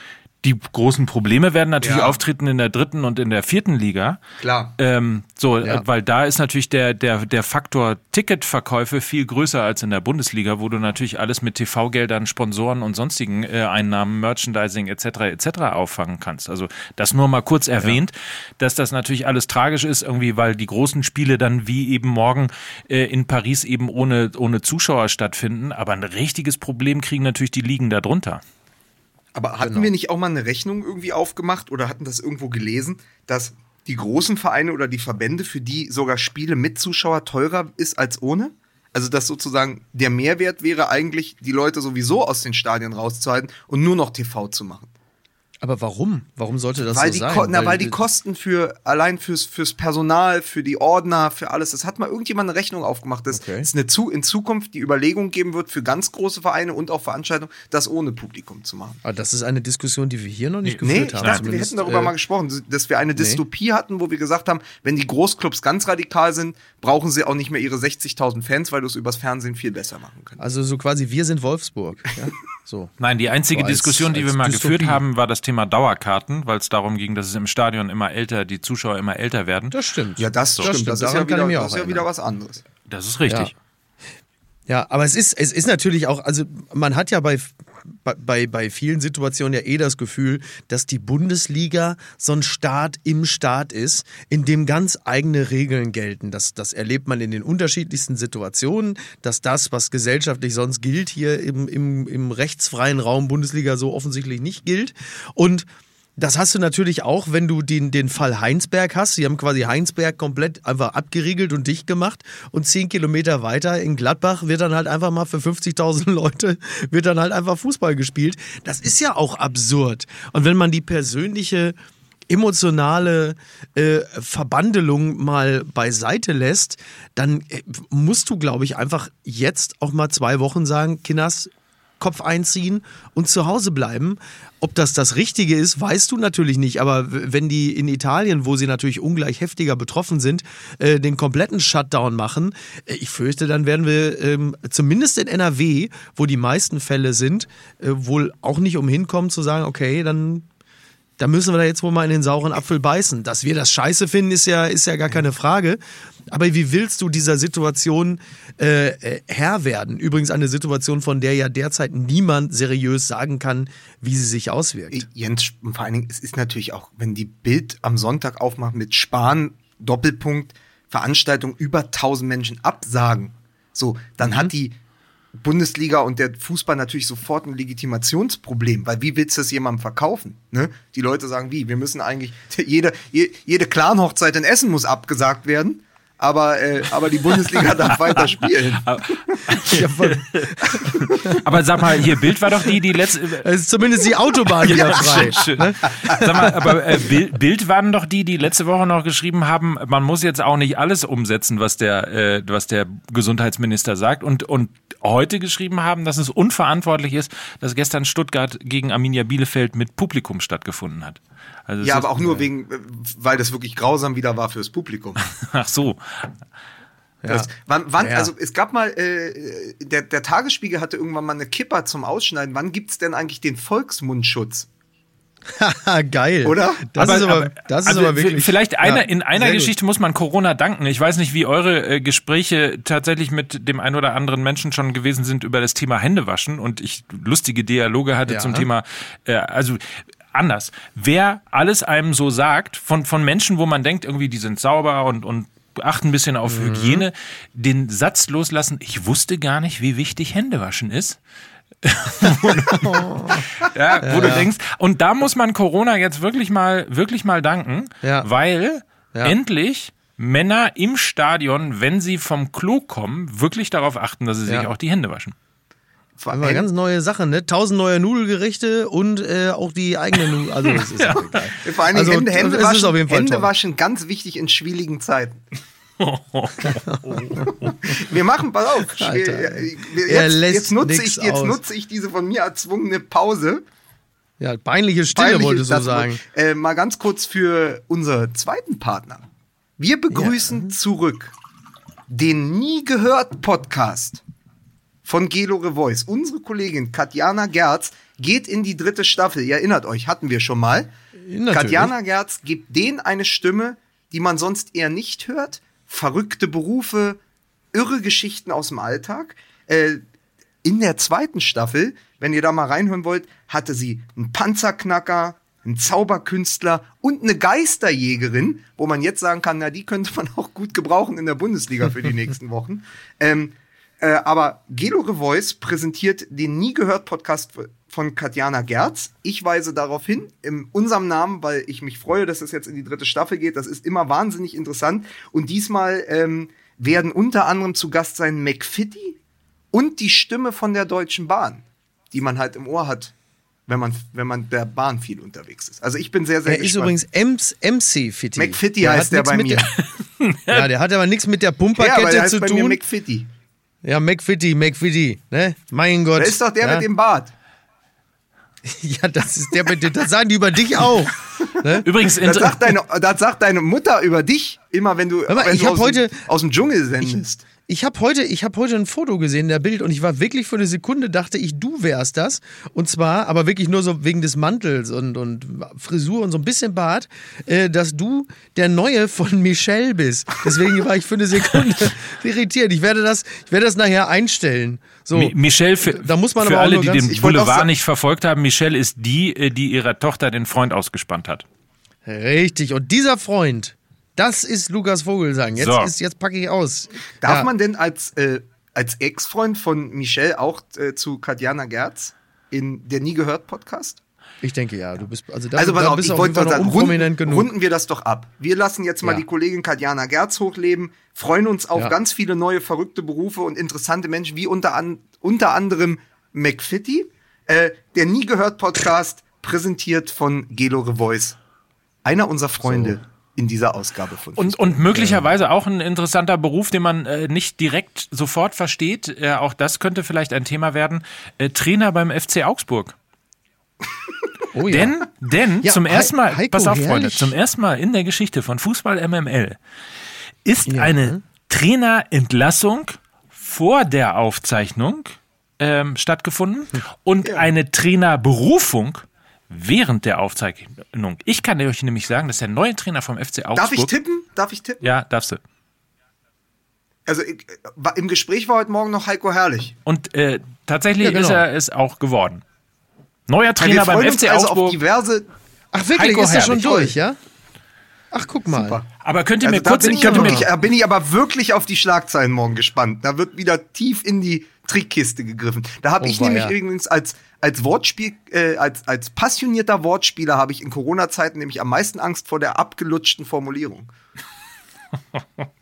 Die großen Probleme werden natürlich Ja. auftreten in der dritten und in der vierten Liga. Klar. Ähm, so, Ja. äh, weil da ist natürlich der, der, der Faktor Ticketverkäufe viel größer als in der Bundesliga, wo du natürlich alles mit TV-Geldern, Sponsoren und sonstigen äh, Einnahmen, Merchandising etc. etc. auffangen kannst. Also das nur mal kurz erwähnt, dass das natürlich alles tragisch ist, irgendwie, weil die großen Spiele dann wie eben morgen äh, in Paris eben ohne, ohne Zuschauer stattfinden. Aber ein richtiges Problem kriegen natürlich die Ligen darunter. Aber hatten Genau. wir nicht auch mal eine Rechnung irgendwie aufgemacht oder hatten das irgendwo gelesen, dass die großen Vereine oder die Verbände, für die sogar Spiele mit Zuschauer teurer ist als ohne? Also dass sozusagen der Mehrwert wäre eigentlich, die Leute sowieso aus den Stadien rauszuhalten und nur noch TV zu machen. Aber warum? Warum sollte das weil, so die sein? Ko na, weil die Kosten für allein fürs, fürs Personal, für die Ordner, für alles, das hat mal irgendjemand eine Rechnung aufgemacht, dass Okay. es eine zu, in Zukunft die Überlegung geben wird, für ganz große Vereine und auch Veranstaltungen, das ohne Publikum zu machen. Ah, das ist eine Diskussion, die wir hier noch nicht Nee, geführt ich haben. dachte, wir hätten darüber äh, mal gesprochen, dass wir eine Dystopie hatten, wo wir gesagt haben, wenn die Großclubs ganz radikal sind, brauchen sie auch nicht mehr ihre 60.000 Fans, weil du es übers Fernsehen viel besser machen kannst. Also so quasi, wir sind Wolfsburg. Ja? So. Nein, die einzige So als- Diskussion, die wir mal Dystopie. geführt haben, war das Thema Dauerkarten, weil es darum ging, dass es im Stadion immer älter, die Zuschauer immer älter werden. Das stimmt. Ja, das Das stimmt. stimmt, Das, ist ja wieder, das auch ist ja wieder was anderes. Das ist richtig. Ja, aber es ist, es ist natürlich auch, also man hat ja bei, bei, bei, vielen Situationen ja eh das Gefühl, dass die Bundesliga so ein Staat im Staat ist, in dem ganz eigene Regeln gelten. Das, das erlebt man in den unterschiedlichsten Situationen, dass das, was gesellschaftlich sonst gilt, hier im, im, im rechtsfreien Raum Bundesliga so offensichtlich nicht gilt. Und das hast du natürlich auch, wenn du den, den Fall Heinsberg hast. Sie haben quasi Heinsberg komplett einfach abgeriegelt und dicht gemacht. Und zehn Kilometer weiter in Gladbach wird dann halt einfach mal für 50.000 Leute, wird dann halt einfach Fußball gespielt. Das ist ja auch absurd. Und wenn man die persönliche emotionale äh, Verbandelung mal beiseite lässt, dann äh, musst du, glaube ich, einfach jetzt auch mal zwei Wochen sagen, Kinders, Kopf einziehen und zu Hause bleiben. Ob das das Richtige ist, weißt du natürlich nicht. Aber wenn die in Italien, wo sie natürlich ungleich heftiger betroffen sind, äh, den kompletten Shutdown machen, äh, ich fürchte, dann werden wir ähm, zumindest in NRW, wo die meisten Fälle sind, äh, wohl auch nicht umhin kommen zu sagen, okay, dann da müssen wir da jetzt wohl mal in den sauren Apfel beißen. Dass wir das scheiße finden, ist ja, ist ja gar keine Frage. Aber wie willst du dieser Situation äh, äh, Herr werden? Übrigens eine Situation, von der ja derzeit niemand seriös sagen kann, wie sie sich auswirkt. Jens, vor allen Dingen, es ist natürlich auch, wenn die Bild am Sonntag aufmacht mit Spahn, Doppelpunkt, Veranstaltung über 1000 Menschen absagen. So, dann mhm. hat die Bundesliga und der Fußball natürlich sofort ein Legitimationsproblem, weil wie willst du das jemandem verkaufen? Ne? Die Leute sagen, wie? Wir müssen eigentlich, jede, jede Clan-Hochzeit in Essen muss abgesagt werden aber, äh, aber die Bundesliga darf weiter spielen. aber sag mal, hier Bild war doch die, die letzte. Es ist zumindest die Autobahn wieder ja, frei. Schön, schön. Ne? Sag mal, aber äh, Bild, Bild waren doch die, die letzte Woche noch geschrieben haben, man muss jetzt auch nicht alles umsetzen, was der, äh, was der Gesundheitsminister sagt. Und, und heute geschrieben haben, dass es unverantwortlich ist, dass gestern Stuttgart gegen Arminia Bielefeld mit Publikum stattgefunden hat. Also ja, aber auch nur wegen, weil das wirklich grausam wieder war fürs Publikum. Ach so. Das, ja. wann, wann, ja. also es gab mal, äh, der, der Tagesspiegel hatte irgendwann mal eine Kipper zum Ausschneiden. Wann gibt's denn eigentlich den Volksmundschutz? Geil. Oder? Das aber, ist aber, das also ist aber wirklich. Vielleicht einer, ja, in einer Geschichte gut. muss man Corona danken. Ich weiß nicht, wie eure äh, Gespräche tatsächlich mit dem einen oder anderen Menschen schon gewesen sind über das Thema Händewaschen und ich lustige Dialoge hatte ja. zum Thema, äh, also anders. Wer alles einem so sagt, von, von Menschen, wo man denkt, irgendwie, die sind sauber und, und achten ein bisschen auf mhm. Hygiene, den Satz loslassen, ich wusste gar nicht, wie wichtig Händewaschen ist. ja, wo ja, du denkst, und da muss man Corona jetzt wirklich mal, wirklich mal danken, ja. weil endlich Männer im Stadion, wenn sie vom Klo kommen, wirklich darauf achten, dass sie sich auch die Hände waschen. Vor allem ganz neue Sachen, ne? Tausend neue Nudelgerichte und äh, auch die eigenen Nudeln. Also, das ist ja. egal. Vor allem also, Hände, Hände, waschen, auf jeden Fall Hände waschen, ganz wichtig in schwierigen Zeiten. Wir machen, pass auf. Alter, jetzt, jetzt, nutze ich, jetzt nutze ich diese von mir erzwungene Pause. Ja, peinliche Stille Peinliche, wolltest du sagen. Äh, mal ganz kurz für unseren zweiten Partner. Wir begrüßen ja. zurück den Nie gehört Podcast von Gelore Voice. Unsere Kollegin Katjana Gerz geht in die dritte Staffel. Ihr erinnert euch, hatten wir schon mal. Natürlich. Katjana Gerz gibt denen eine Stimme, die man sonst eher nicht hört. Verrückte Berufe, irre Geschichten aus dem Alltag. Äh, in der zweiten Staffel, wenn ihr da mal reinhören wollt, hatte sie einen Panzerknacker, einen Zauberkünstler und eine Geisterjägerin, wo man jetzt sagen kann, na, die könnte man auch gut gebrauchen in der Bundesliga für die nächsten Wochen. Ähm, äh, aber Gelo Revoice präsentiert den Nie gehört Podcast von Katjana Gerz. Ich weise darauf hin, in unserem Namen, weil ich mich freue, dass es jetzt in die dritte Staffel geht. Das ist immer wahnsinnig interessant. Und diesmal ähm, werden unter anderem zu Gast sein McFitty und die Stimme von der Deutschen Bahn, die man halt im Ohr hat, wenn man, wenn man der Bahn viel unterwegs ist. Also ich bin sehr, sehr Er ist übrigens MC Fitty. McFitty der heißt der bei mir. ja, der hat aber nichts mit der Pumperkette ja, zu tun. Mir McFitty. Ja, McFitty, McFitty, ne? Mein Gott. Das ist doch der ja? mit dem Bart. Ja, das ist der mit dem, das sagen die über dich auch. Ne? Übrigens, das sagt, deine, das sagt deine Mutter über dich immer, wenn du, mal, wenn ich du aus, heute, dem, aus dem Dschungel sendest. Ich, habe heute, ich habe heute ein Foto gesehen, der Bild, und ich war wirklich für eine Sekunde, dachte ich, du wärst das. Und zwar, aber wirklich nur so wegen des Mantels und, und Frisur und so ein bisschen Bart, äh, dass du der Neue von Michelle bist. Deswegen war ich für eine Sekunde irritiert. Ich werde das, ich werde das nachher einstellen. So, Mi Michelle, für, da muss man für alle, die den Boulevard nicht verfolgt haben, Michelle ist die, äh, die ihrer Tochter den Freund ausgespannt hat. Richtig. Und dieser Freund, das ist Lukas Vogelsang. Jetzt, So. ist, jetzt packe ich aus. Darf Ja. man denn als, äh, als Ex-Freund von Michelle auch äh, zu Katjana Gerz in der Nie gehört Podcast? Ich denke ja, du bist also da, Also pass da auf, bist ich wollte sagen, runden, genug. runden wir das doch ab. Wir lassen jetzt mal Ja. die Kollegin Katjana Gerz hochleben, freuen uns auf Ja. ganz viele neue verrückte Berufe und interessante Menschen, wie unter, an, unter anderem McFitty. Äh, der Nie gehört Podcast, präsentiert von Gelo Revoice. Einer unserer Freunde in dieser Ausgabe von Und, und möglicherweise auch ein interessanter Beruf, den man äh, nicht direkt sofort versteht. Äh, auch das könnte vielleicht ein Thema werden. Äh, Trainer beim FC Augsburg. oh, ja. Denn, denn Ja, zum ersten Mal, Heiko pass auf, Freunde, zum ersten Mal in der Geschichte von Fußball MML ist Ja. eine Trainerentlassung vor der Aufzeichnung ähm, stattgefunden und eine Trainerberufung während der Aufzeichnung. Ich kann euch nämlich sagen, dass der neue Trainer vom FC Augsburg. Darf ich tippen? Darf ich tippen? Ja, darfst du. Also ich, äh, im Gespräch war heute Morgen noch Heiko Herrlich. Und äh, tatsächlich Ja, genau. ist er es auch geworden. Neuer Trainer beim freuen FC uns also Augsburg. auf diverse. Ach wirklich, Heiko ist das schon durch, ja? Ach, guck mal. Super. Aber könnt ihr Also mir da kurz, bin, ich wirklich, da bin ich aber wirklich auf die Schlagzeilen morgen gespannt. Da wird wieder tief in die Trickkiste gegriffen. Da habe Oh, ich weia. nämlich übrigens als, als Wortspiel, äh, als, als passionierter Wortspieler habe ich in Corona-Zeiten nämlich am meisten Angst vor der abgelutschten Formulierung.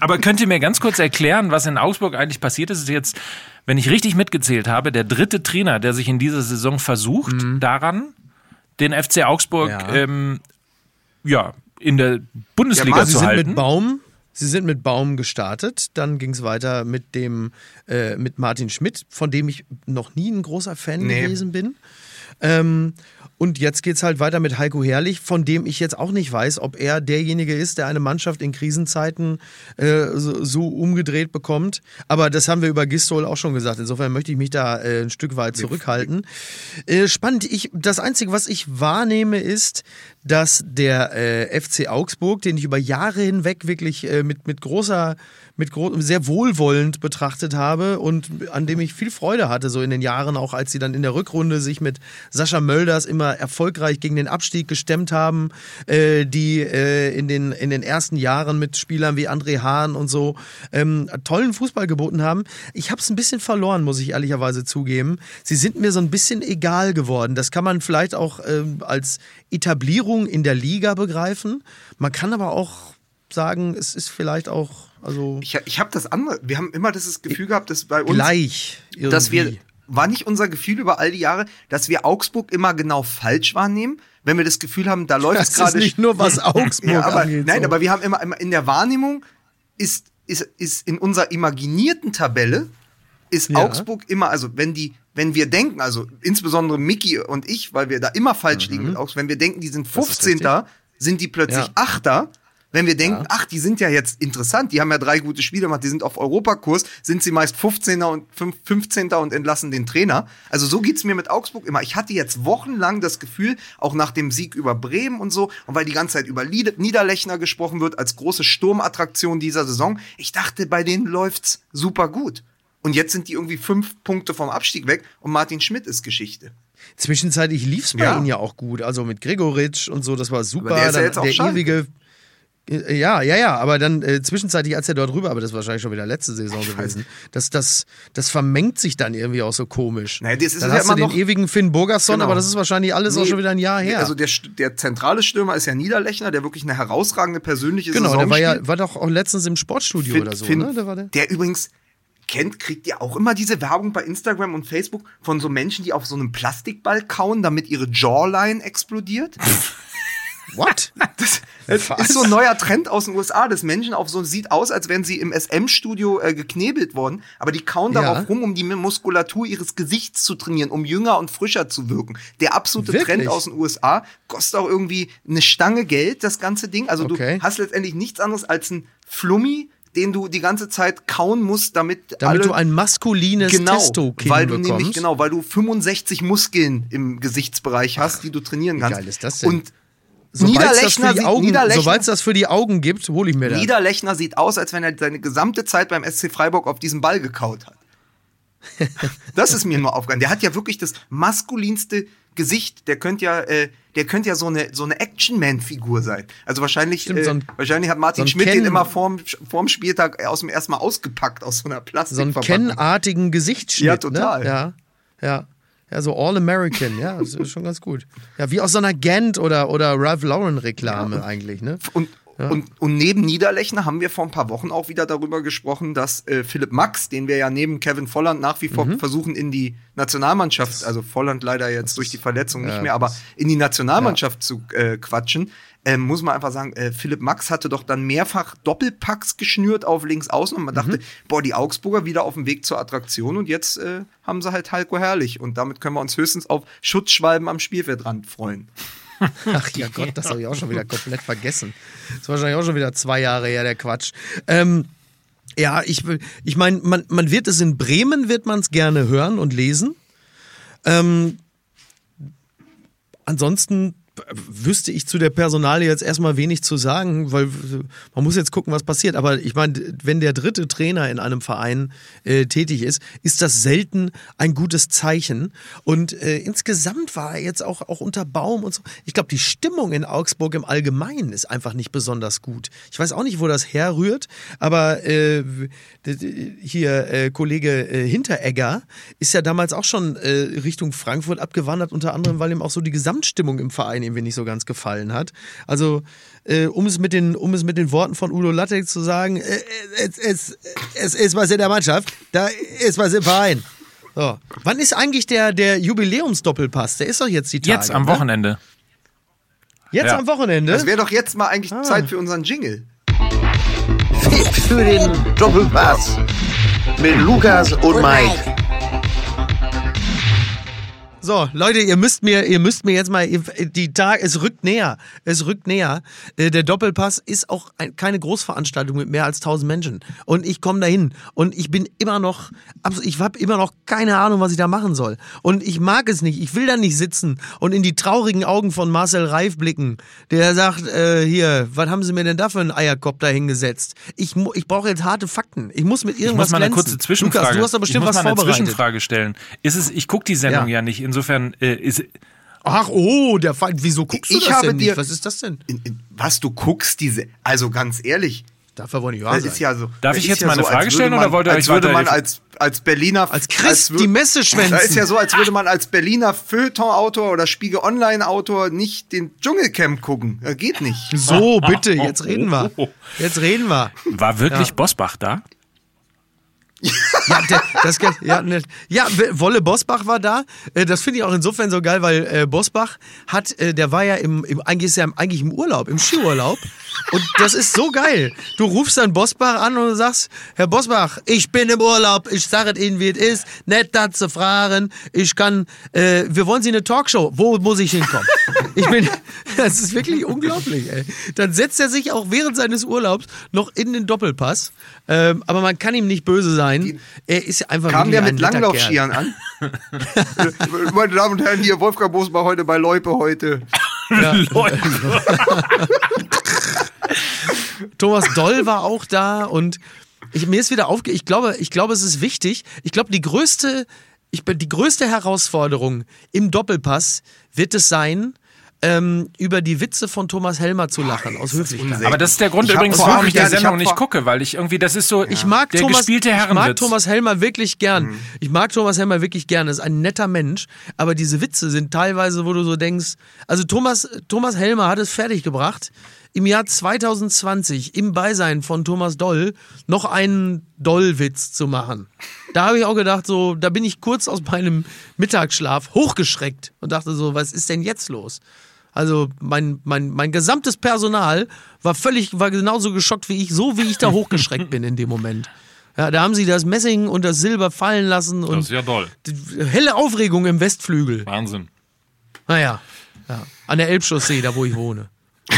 Aber könnt ihr mir ganz kurz erklären, was in Augsburg eigentlich passiert ist? Es ist jetzt, wenn ich richtig mitgezählt habe, der dritte Trainer, der sich in dieser Saison versucht, daran, den FC Augsburg Mhm. Ja. ähm, ja, in der Bundesliga Ja, Sie zu sind halten. mit Baum. Sie sind mit Baum gestartet, dann ging es weiter mit dem äh, mit Martin Schmidt, von dem ich noch nie ein großer Fan Nee. gewesen bin. Ähm, und jetzt geht es halt weiter mit Heiko Herrlich, von dem ich jetzt auch nicht weiß, ob er derjenige ist, der eine Mannschaft in Krisenzeiten äh, so, so umgedreht bekommt. Aber das haben wir über Gistol auch schon gesagt. Insofern möchte ich mich da äh, ein Stück weit zurückhalten. Äh, spannend. Ich, das Einzige, was ich wahrnehme, ist, dass der äh, FC Augsburg, den ich über Jahre hinweg wirklich äh, mit, mit großer, mit sehr wohlwollend betrachtet habe und an dem ich viel Freude hatte, so in den Jahren, auch als sie dann in der Rückrunde sich mit Sascha Mölders immer erfolgreich gegen den Abstieg gestemmt haben, äh, die äh, in, den, in den ersten Jahren mit Spielern wie André Hahn und so ähm, tollen Fußball geboten haben. Ich habe es ein bisschen verloren, muss ich ehrlicherweise zugeben. Sie sind mir so ein bisschen egal geworden. Das kann man vielleicht auch ähm, als Etablierung in der Liga begreifen. Man kann aber auch sagen, es ist vielleicht auch also Ich, ich habe das andere. Wir haben immer das Gefühl gehabt, dass bei uns, gleich. Irgendwie. dass wir, war nicht unser Gefühl über all die Jahre, dass wir Augsburg immer genau falsch wahrnehmen, wenn wir das Gefühl haben, da läuft es das ist gerade nicht nur was Augsburg Ja, aber, angeht. nein, so. aber wir haben immer, immer in der Wahrnehmung ist, ist, ist in unserer imaginierten Tabelle ist Ja. Augsburg immer, also wenn die, wenn wir denken, also insbesondere Mickey und ich, weil wir da immer falsch liegen mit Augsburg, wenn wir denken, die sind Mhm. ist 15. sind die plötzlich Ja. Achter. Wenn wir denken, Ja. ach, die sind ja jetzt interessant, die haben ja drei gute Spiele gemacht, die sind auf Europakurs, sind sie meist 15er und fünf- 15. und entlassen den Trainer. Also so geht's mir mit Augsburg immer. Ich hatte jetzt wochenlang das Gefühl, auch nach dem Sieg über Bremen und so, und weil die ganze Zeit über Niederlechner gesprochen wird als große Sturmattraktion dieser Saison, ich dachte, bei denen läuft's super gut. Und jetzt sind die irgendwie fünf Punkte vom Abstieg weg und Martin Schmidt ist Geschichte. Zwischenzeitlich lief es bei Ja. ihnen ja auch gut. Also mit Gregoritsch und so, das war super. Aber der ist ja Dann jetzt auch der ewige. Äh, Ja, ja, ja, aber dann äh, zwischenzeitlich, als er dort rüber, aber das ist wahrscheinlich schon wieder letzte Saison gewesen. Das, das, das vermengt sich dann irgendwie auch so komisch. Naja, das ist dann ja hast du den ewigen Finn Burgerson, Genau. aber das ist wahrscheinlich alles auch Nee, schon wieder ein Jahr her. Also der, der zentrale Stürmer ist ja Niederlechner, der wirklich eine herausragende persönliche genau, Saison der war ja, war doch auch letztens im Sportstudio Finn- oder so, Finn- ne? Der war der. der übrigens kennt, kriegt ihr auch immer diese Werbung bei Instagram und Facebook von so Menschen, die auf so einem Plastikball kauen, damit ihre Jawline explodiert? What? Das Was? ist so ein neuer Trend aus den USA, dass Menschen auf so sieht aus, als wären sie im SM-Studio äh, geknebelt worden, aber die kauen Ja. darauf rum, um die Muskulatur ihres Gesichts zu trainieren, um jünger und frischer zu wirken. Der absolute Wirklich? Trend aus den USA kostet auch irgendwie eine Stange Geld, das ganze Ding. Also Okay. du hast letztendlich nichts anderes als ein Flummi den du die ganze Zeit kauen musst, damit, Damit du ein maskulines genau, Testo-Kind weil du bekommst. nämlich genau, weil du 65 Muskeln im Gesichtsbereich hast, die du trainieren kannst. geil ist das denn? Und Niederlechner, die sieht, Augen, Niederlechner, sobald es das für die Augen gibt, hole ich mir das. Niederlechner sieht aus, als wenn er seine gesamte Zeit beim SC Freiburg auf diesem Ball gekaut hat. das ist mir nur aufgegangen. Der hat ja wirklich das maskulinste Gesicht. Der könnte ja, äh, der könnte ja so eine so eine Action-Man-Figur sein. Also wahrscheinlich, Stimmt, äh, so ein- wahrscheinlich hat Martin so Schmidt Ken- den immer vorm, vorm Spieltag aus dem ersten Mal ausgepackt aus so einer so einen. Ken-artigen Gesichtsschnitt. Ja, total. Ne? Ja, ja. Ja, so All-American, ja, das ist schon ganz gut. Ja, wie aus so einer Gant oder, oder Ralph Lauren-Reklame eigentlich, ne? Und, und, und neben Niederlechner haben wir vor ein paar Wochen auch wieder darüber gesprochen, dass äh, Philipp Max, den wir ja neben Kevin Volland nach wie Mhm. vor versuchen in die Nationalmannschaft, also Volland leider jetzt durch die Verletzung nicht ja, mehr, aber in die Nationalmannschaft zu äh, quatschen, ähm, muss man einfach sagen, äh, Philipp Max hatte doch dann mehrfach Doppelpacks geschnürt auf links außen und man dachte, Mhm. boah, die Augsburger wieder auf dem Weg zur Attraktion und jetzt äh, haben sie halt Heiko Herrlich und damit können wir uns höchstens auf Schutzschwalben am Spielfeldrand freuen. Ach ja Gott, das habe ich auch schon wieder komplett vergessen. Das ist wahrscheinlich auch schon wieder zwei Jahre her, der Quatsch. Ähm, ja, ich, ich meine, man, man wird es in Bremen, wird man es gerne hören und lesen. Ähm, ansonsten wüsste ich zu der Personalie jetzt erstmal wenig zu sagen, weil man muss jetzt gucken, was passiert. Aber ich meine, wenn der dritte Trainer in einem Verein äh, tätig ist, ist das selten ein gutes Zeichen. Und äh, insgesamt war er jetzt auch, auch unter Baum und so. Ich glaube, die Stimmung in Augsburg im Allgemeinen ist einfach nicht besonders gut. Ich weiß auch nicht, wo das herrührt, aber äh, hier äh, Kollege äh, Hinteregger ist ja damals auch schon äh, Richtung Frankfurt abgewandert, unter anderem, weil ihm auch so die Gesamtstimmung im Verein irgendwie nicht so ganz gefallen hat. Also, äh, um, es mit den, um es mit den Worten von Udo Lattek zu sagen, äh, es, es, es ist was in der Mannschaft, da ist was im Verein. So. Wann ist eigentlich der, der Jubiläumsdoppelpass? Der ist doch jetzt die Tage. Jetzt am ne? Wochenende. Jetzt Ja. am Wochenende? Das wäre doch jetzt mal Ah. eigentlich Zeit für unseren Jingle. Für den Doppelpass mit Lukas und Mike. So, Leute, ihr müsst mir, ihr müsst mir jetzt mal, die Tag, es rückt näher, es rückt näher. Äh, Der Doppelpass ist auch ein, keine Großveranstaltung mit mehr als 1000 Menschen. Und ich komme dahin und ich bin immer noch, ich habe immer noch keine Ahnung, was ich da machen soll. Und ich mag es nicht, ich will da nicht sitzen und in die traurigen Augen von Marcel Reif blicken, der sagt, äh, hier, was haben Sie mir denn da für einen Eierkopf da hingesetzt? Ich, ich brauche jetzt harte Fakten. Ich muss mit Ich irgendwas muss mal eine glänzen. kurze Zwischenfrage. Lukas, du hast doch bestimmt ich muss was mal eine vorbereitet. Zwischenfrage stellen. Ist es, ich gucke die Sendung Ja. ja, nicht. Insofern äh, ist Ach, oh, der Fall. Wieso guckst du Ich das habe denn dir- nicht? Was ist das denn? In, in, was du guckst, diese, also ganz ehrlich, Darf er wohl nicht wahr das sein. ist ja so. Darf ich jetzt ja mal eine so, als Frage stellen man, oder wollt ihr als euch würde man als als Berliner Als Christ wür- die Messe schwänzen. Das ist ja so, als würde man als Berliner Feuilleton-Autor oder Spiegel Online-Autor nicht den Dschungelcamp gucken. Das geht nicht. So, bitte, jetzt reden wir. Jetzt reden wir. war wirklich Ja. Bosbach da? Ja, der, das, ja, ne, ja, Wolle Bosbach war da. Äh, Das finde ich auch insofern so geil, weil äh, Bosbach hat, äh, der war ja im, im eigentlich ist er im- eigentlich im Urlaub, im Skiurlaub. Und das ist so geil. Du rufst dann Bosbach an und sagst, Herr Bosbach, ich bin im Urlaub, ich sage Ihnen, wie es ist, nicht da zu fragen, ich kann, äh, wir wollen Sie eine Talkshow, wo muss ich hinkommen? Ich bin, das ist wirklich unglaublich, ey. Dann setzt er sich auch während seines Urlaubs noch in den Doppelpass, ähm, aber man kann ihm nicht böse sein. Er ist einfach Kam der mit Langlaufskiern an? Meine Damen und Herren, hier Wolfgang Bosbach heute bei Loipe heute. Thomas Doll war auch da und ich, mir ist wieder aufge... Ich glaube, ich glaube, es ist wichtig. Ich glaube, die größte, ich, die größte Herausforderung im Doppelpass wird es sein, ähm, über die Witze von Thomas Helmer zu lachen, aus Höflichkeit. Aber das ist der Grund Ich übrigens, warum ich die ich Sendung hab nicht gucke, weil ich irgendwie, das ist so Ich mag, der Thomas, gespielte ich mag. Thomas Helmer wirklich gern. Ich mag Thomas Helmer wirklich gern. Er ist ein netter Mensch. Aber diese Witze sind teilweise, wo du so denkst. Also Thomas, Thomas Helmer hat es fertiggebracht, im Jahr 2020 im Beisein von Thomas Doll noch einen Doll-Witz zu machen. Da habe ich auch gedacht, so, da bin ich kurz aus meinem Mittagsschlaf hochgeschreckt und dachte so, was ist denn jetzt los? Also mein, mein, mein gesamtes Personal war völlig, war genauso geschockt wie ich, so wie ich da hochgeschreckt bin in dem Moment. Ja, da haben sie das Messing und das Silber fallen lassen und Das ist ja toll. die- helle Aufregung im Westflügel. Wahnsinn. Naja, ja, an der Elbchaussee, da wo ich wohne.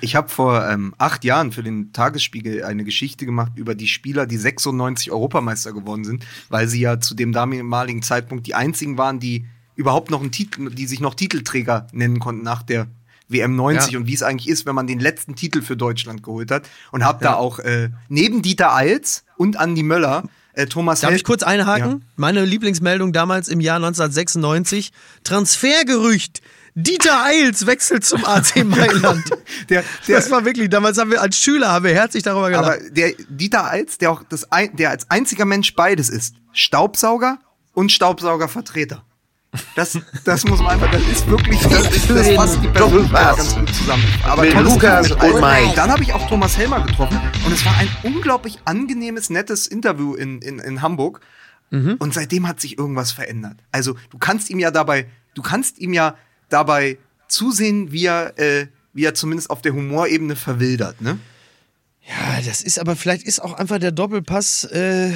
Ich habe vor ähm, acht Jahren für den Tagesspiegel eine Geschichte gemacht über die Spieler, die 96 Europameister geworden sind, weil sie ja zu dem damaligen Zeitpunkt die einzigen waren, die überhaupt noch einen Titel, die sich noch Titelträger nennen konnten nach der WM 90 Ja. und wie es eigentlich ist, wenn man den letzten Titel für Deutschland geholt hat. Und habe da Ja. auch äh, neben Dieter Eils und Andi Möller äh, Thomas Darf Hel- ich kurz einhaken? Ja. Meine Lieblingsmeldung damals im Jahr 1996. Transfergerücht. Dieter Eils wechselt zum AC Mailand. Der, der, das war wirklich, damals haben wir als Schüler haben wir herzlich darüber gelacht. Aber der Dieter Eils, der auch das, ein- der als einziger Mensch beides ist, Staubsauger und Staubsaugervertreter. Das, das muss man einfach, das ist wirklich, das, ist, das fasst die Persönlichkeit ganz gut zusammen. Aber Mit Lukas und. Mike. Dann habe ich auch Thomas Helmer getroffen und es war ein unglaublich angenehmes, nettes Interview in, in, in Hamburg. Und seitdem hat sich irgendwas verändert. Also du kannst ihm ja dabei, du kannst ihm ja dabei zusehen, wie er, äh, wie er zumindest auf der Humorebene verwildert, ne? Ja, das ist aber vielleicht ist auch einfach der Doppelpass äh,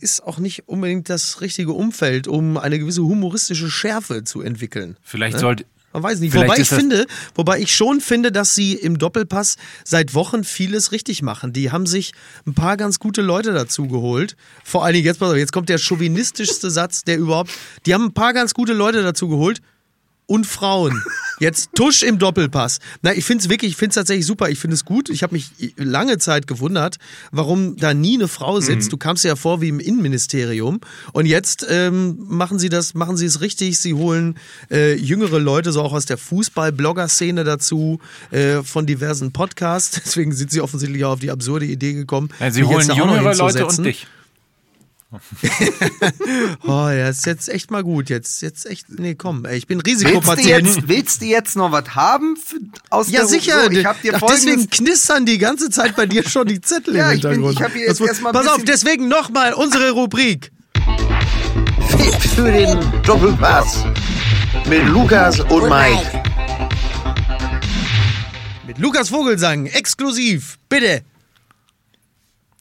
ist auch nicht unbedingt das richtige Umfeld, um eine gewisse humoristische Schärfe zu entwickeln. Vielleicht sollte. Man weiß nicht. Vielleicht wobei ich finde, wobei ich schon finde, dass sie im Doppelpass seit Wochen vieles richtig machen. Die haben sich ein paar ganz gute Leute dazu geholt. Vor allen Dingen jetzt, pass auf, jetzt kommt der chauvinistischste Satz, der überhaupt. Die haben ein paar ganz gute Leute dazu geholt. Und Frauen. Jetzt Tusch im Doppelpass. Na, ich finde es wirklich, ich finde es tatsächlich super. Ich finde es gut. Ich habe mich lange Zeit gewundert, warum da nie eine Frau sitzt. Du kamst ja vor wie im Innenministerium. Und jetzt ähm, machen sie das, machen sie es richtig. Sie holen äh, jüngere Leute, so auch aus der Fußball-Blogger-Szene dazu, äh, von diversen Podcasts. Deswegen sind sie offensichtlich auch auf die absurde Idee gekommen. Ja, sie holen jüngere Leute und dich. Oh, ja, ist jetzt echt mal gut. Jetzt, jetzt echt, nee, komm, ey, ich bin Willst du, Risikopatient. jetzt, willst du jetzt noch was haben für, aus Ja, der sicher. So, ich hab dir Ach, deswegen knistern die ganze Zeit bei dir schon die Zettel Ja, im ich bin- Hintergrund. ich hab hier jetzt Das erstmal Pass auf, deswegen nochmal unsere Rubrik. Tipp für den Doppelpass mit Lukas und Mike. Mit Lukas Vogelsang, exklusiv. Bitte.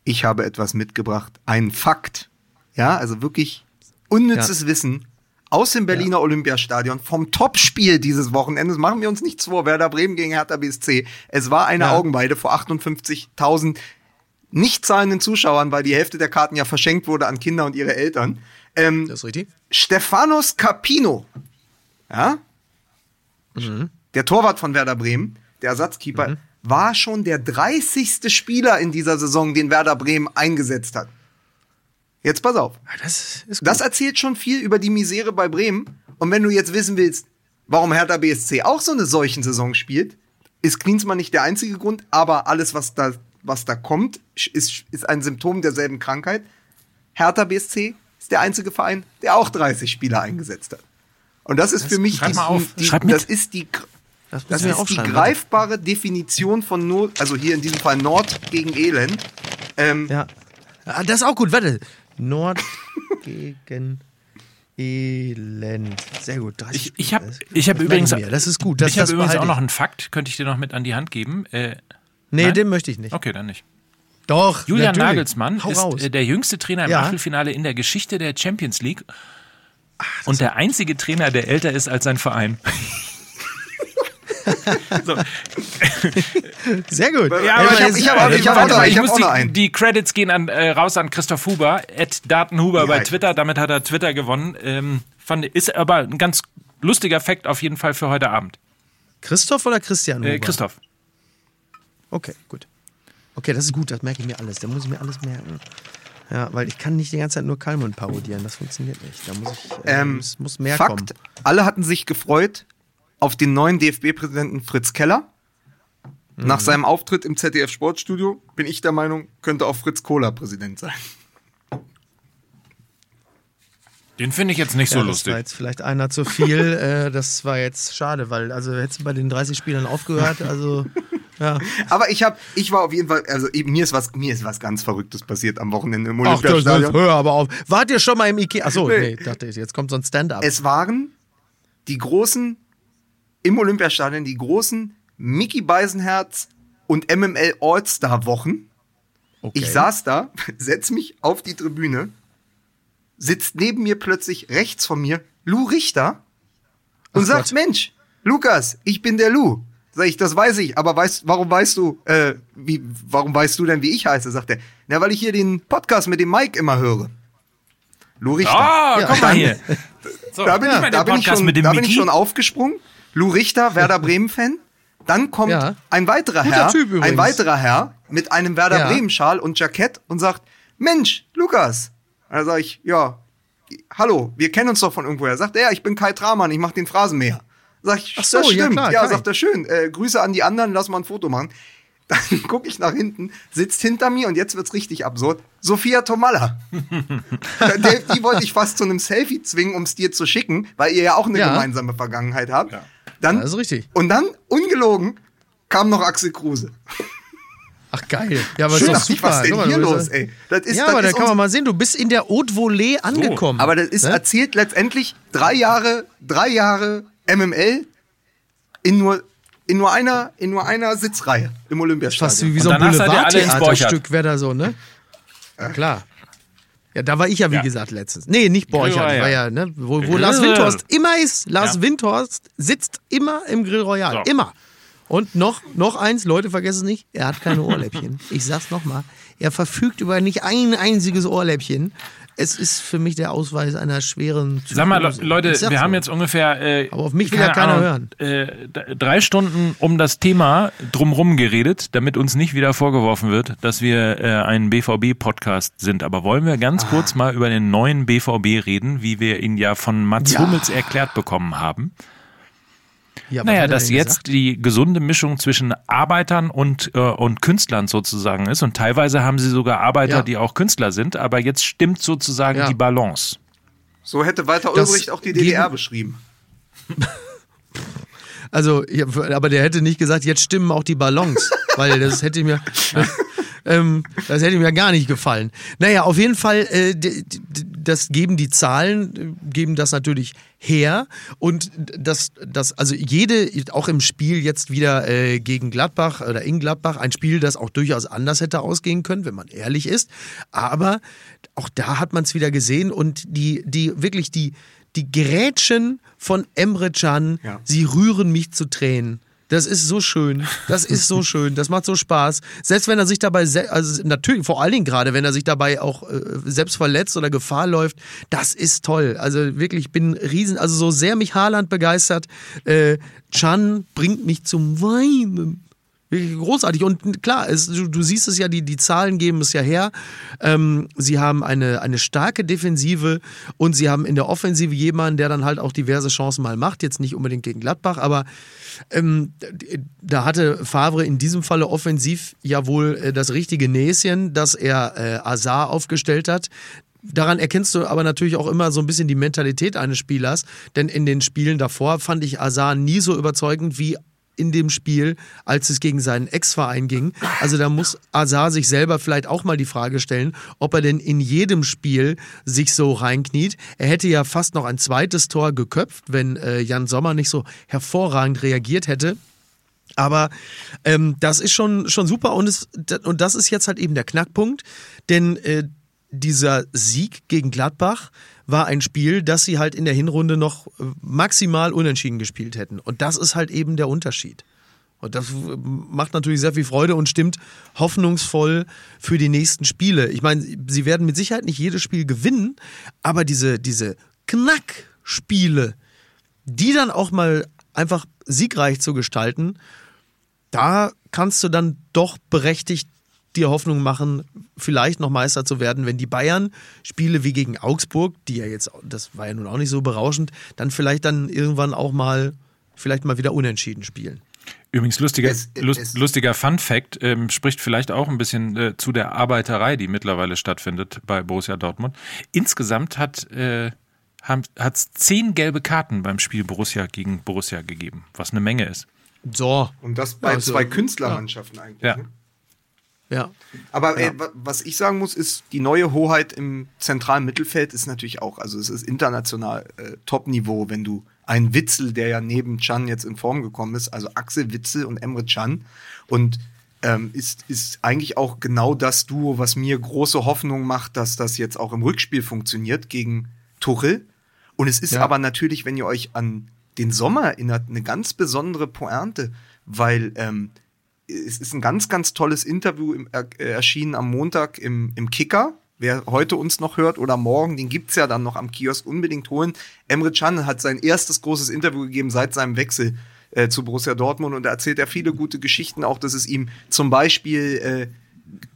ich habe etwas mitgebracht. Ein Fakt. Ja, also wirklich unnützes Wissen aus dem Berliner Olympiastadion vom Topspiel dieses Wochenendes. Machen wir uns nichts vor. Werder Bremen gegen Hertha BSC. Es war eine Ja. Augenweide vor 58.000 nicht zahlenden Zuschauern, weil die Hälfte der Karten ja verschenkt wurde an Kinder und ihre Eltern. Ähm, Das ist richtig. Stefanos Capino, ja, der Torwart von Werder Bremen, der Ersatzkeeper, war schon der 30. Spieler in dieser Saison, den Werder Bremen eingesetzt hat. Jetzt pass auf. Ja, das. Das erzählt schon viel über die Misere bei Bremen. Und wenn du jetzt wissen willst, warum Hertha BSC auch so eine solchen Saison spielt, ist Klinsmann nicht der einzige Grund, aber alles, was da, was da kommt, ist, ist ein Symptom derselben Krankheit. Hertha BSC ist der einzige Verein, der auch 30 Spieler eingesetzt hat. Und das ist für mich schreib die, mal auf. die, Schreib mit. das ist die das das ist die greifbare Definition von Not, also hier in diesem Fall Nord gegen Elend. Ähm, Ja. Ah, Das ist auch gut. Warte. Nord gegen Elend. Sehr gut. 30 Ich, ich habe ich hab übrigens. Das ist gut. Das, ich habe übrigens auch noch einen Fakt, könnte ich dir noch mit an die Hand geben. Äh, Nee, Nein? den möchte ich nicht. okay, dann nicht. Doch. Julian natürlich. Nagelsmann Hau ist raus. äh, der jüngste Trainer im Ja. Achtelfinale in der Geschichte der Champions League und der einzige Trainer, der älter ist als sein Verein. so, Sehr gut. Ja, Ey, aber man, ich hab- jetzt- ich hab hab auch noch- ich hab muss auch noch die, einen. die Credits gehen an, äh, raus an Christoph Huber, at Datenhuber bei Ja. Twitter. Damit hat er Twitter gewonnen. Ähm, fand, ist aber ein ganz lustiger Fakt auf jeden Fall für heute Abend. Christoph oder Christian? Äh, Huber? Christoph. Okay, gut. Okay, das ist gut, das merke ich mir alles. Da muss ich mir alles merken. Ja, weil ich kann nicht die ganze Zeit nur Kalmund parodieren. Das funktioniert nicht. Da muss ich, äh, Ähm, es muss mehr Fakt, kommen. alle hatten sich gefreut auf den neuen DFB-Präsidenten Fritz Keller. Nach Mhm. seinem Auftritt im ZDF Sportstudio bin ich der Meinung, könnte auch Fritz Kohler Präsident sein. Den finde ich jetzt nicht so ja, das lustig. war jetzt vielleicht einer zu viel. äh, das war jetzt schade, weil also hättest du bei den 30 Spielern aufgehört. Also ja. Aber ich habe, ich war auf jeden Fall, also eben, mir ist was, mir ist was ganz Verrücktes passiert am Wochenende im Ach, das Olympiastadion. hör aber auf. Wart ihr schon mal im Ikea? Achso, Nee. nee, dachte ich, jetzt kommt so ein Stand-up. Es waren die großen, im Olympiastadion, die großen Mickey Beisenherz und MML All-Star-Wochen. Okay. Ich saß da, setz mich auf die Tribüne, sitzt neben mir plötzlich rechts von mir Lou Richter und Ach sagt, Gott. Mensch, Lukas, ich bin der Lou. Sag ich, das weiß ich, aber weißt, warum weißt du, äh, wie, warum weißt du denn, wie ich heiße? Sagt er, na, weil ich hier den Podcast mit dem Mike immer höre. Lou Richter. Ah, Ja, komm mal hier. So, da bin, ich, da bin ich bin schon aufgesprungen. Lou Richter, Werder Bremen-Fan. Dann kommt Ja. ein weiterer Guter Herr, Typ ein weiterer Herr mit einem Werder Ja. Bremen-Schal und Jackett und sagt, Mensch, Lukas. Da sage ich, ja, hallo, wir kennen uns doch von irgendwoher. Sagt er, ja, ich bin Kai Tramann, ich mache den Phrasenmäher. Sag ich, Ach so, das ja, stimmt. klar, ja, Kai. sagt er, schön. Äh, Grüße an die anderen, lass mal ein Foto machen. Dann gucke ich nach hinten, sitzt hinter mir und jetzt wird's richtig absurd. Sophia Tomalla. Der, die wollte ich fast zu einem Selfie zwingen, um es dir zu schicken, weil ihr ja auch eine Ja. gemeinsame Vergangenheit habt. Dann, Ja, ist richtig. Und dann, ungelogen, kam noch Axel Kruse. Ach geil. Ja, aber Schön, ist doch super. was denn mal, hier los, ey? Das ist, ja, das aber da kann man mal sehen, du bist in der Haute Volée angekommen. Aber das ist Ne? erzählt letztendlich drei Jahre, drei Jahre MML in nur, in nur einer, in nur einer Sitzreihe im Olympiastadion. Fast wie, wie so ein Boulevardtheaterstück wäre da so, ne? Ja, klar. Ja, da war ich ja, wie Ja. gesagt, letztens. Nee, nicht Borchert, war ja, ne? Wo, wo Lars. Windhorst immer ist. Lars Ja. Windhorst sitzt immer im Grill Royal. So. Immer. Und noch, noch eins, Leute, vergessen es nicht, er hat keine Ohrläppchen. Ich sag's nochmal. Er verfügt über nicht ein einziges Ohrläppchen. Es ist für mich der Ausweis einer schweren Sag mal, Le- Psychose. Leute, wir haben so. jetzt ungefähr. Äh, Aber auf mich will ja keiner Ahnung, hören. Äh, drei Stunden um das Thema drumrum geredet, damit uns nicht wieder vorgeworfen wird, dass wir äh, ein BVB-Podcast sind. Aber wollen wir Ah. ganz kurz mal über den neuen BVB reden, wie wir ihn ja von Mats Ja. Hummels erklärt bekommen haben? Ja, Naja, dass jetzt gesagt? die gesunde Mischung zwischen Arbeitern und, äh, und Künstlern sozusagen ist. Und teilweise haben sie sogar Arbeiter, Ja. die auch Künstler sind. Aber jetzt stimmt sozusagen Ja. die Balance. So hätte Walter Das Ulbricht auch die DDR beschrieben. Also, aber der hätte nicht gesagt, jetzt stimmen auch die Ballons, weil das hätte mir, ähm, das hätte mir gar nicht gefallen. Naja, auf jeden Fall, äh, das geben die Zahlen, äh, geben das natürlich her und das, das, also jede, auch im Spiel jetzt wieder äh, gegen Gladbach oder in Gladbach, ein Spiel, das auch durchaus anders hätte ausgehen können, wenn man ehrlich ist, aber auch da hat man es wieder gesehen und die, die, wirklich die, die Grätschen von Emre Can, Ja. sie rühren mich zu Tränen. Das ist so schön. Das ist so schön. Das macht so Spaß. Selbst wenn er sich dabei, also natürlich, vor allen Dingen gerade, wenn er sich dabei auch äh, selbst verletzt oder Gefahr läuft, das ist toll. Also wirklich, ich bin riesen, also so sehr mich Haaland begeistert. Äh, Chan bringt mich zum Weinen. Wirklich großartig. Und klar, es, du, du siehst es ja, die, die Zahlen geben es ja her. Ähm, sie haben eine, eine starke Defensive und sie haben in der Offensive jemanden, der dann halt auch diverse Chancen mal macht. Jetzt nicht unbedingt gegen Gladbach, aber ähm, da hatte Favre in diesem Falle offensiv ja wohl äh, das richtige Näschen, dass er äh, Azar aufgestellt hat. Daran erkennst du aber natürlich auch immer so ein bisschen die Mentalität eines Spielers, denn in den Spielen davor fand ich Azar nie so überzeugend wie in dem Spiel, als es gegen seinen Ex-Verein ging. Also da muss Azar sich selber vielleicht auch mal die Frage stellen, ob er denn in jedem Spiel sich so reinkniet. Er hätte ja fast noch ein zweites Tor geköpft, wenn äh, Jan Sommer nicht so hervorragend reagiert hätte. Aber ähm, das ist schon, schon super und, es, und das ist jetzt halt eben der Knackpunkt, denn äh, dieser Sieg gegen Gladbach war ein Spiel, das sie halt in der Hinrunde noch äh, maximal unentschieden gespielt hätten. Und das ist halt eben der Unterschied. Und das äh, macht natürlich sehr viel Freude und stimmt hoffnungsvoll für die nächsten Spiele. Ich meine, sie werden mit Sicherheit nicht jedes Spiel gewinnen, aber diese, diese Knackspiele, die dann auch mal einfach siegreich zu gestalten, da kannst du dann doch berechtigt dir Hoffnung machen, vielleicht noch Meister zu werden, wenn die Bayern Spiele wie gegen Augsburg, die ja jetzt, das war ja nun auch nicht so berauschend, dann vielleicht dann irgendwann auch mal, vielleicht mal wieder unentschieden spielen. Übrigens lustiger, Es- es- lustiger Fun Fact ähm, spricht vielleicht auch ein bisschen äh, zu der Arbeiterei, die mittlerweile stattfindet bei Borussia Dortmund. Insgesamt hat äh, hat es zehn gelbe Karten beim Spiel Borussia gegen Borussia gegeben, was eine Menge ist. So, Und das bei Also, zwei Künstlermannschaften eigentlich. Ja. Ne? Ja. Aber äh, wa- was ich sagen muss, ist, die neue Hoheit im zentralen Mittelfeld ist natürlich auch, also es ist international äh, Top-Niveau, wenn du einen Witzel, der ja neben Chan jetzt in Form gekommen ist, also Axel Witzel und Emre Can und ähm, ist, ist eigentlich auch genau das Duo, was mir große Hoffnung macht, dass das jetzt auch im Rückspiel funktioniert gegen Tuchel. Und es ist Ja. aber natürlich, wenn ihr euch an den Sommer erinnert, eine ganz besondere Pointe, weil ähm, es ist ein ganz, ganz tolles Interview im, äh, erschienen am Montag im, im Kicker. Wer heute uns noch hört oder morgen, den gibt's ja dann noch am Kiosk unbedingt holen. Emre Can hat sein erstes großes Interview gegeben seit seinem Wechsel äh, zu Borussia Dortmund und da erzählt er viele gute Geschichten, auch dass es ihm zum Beispiel äh,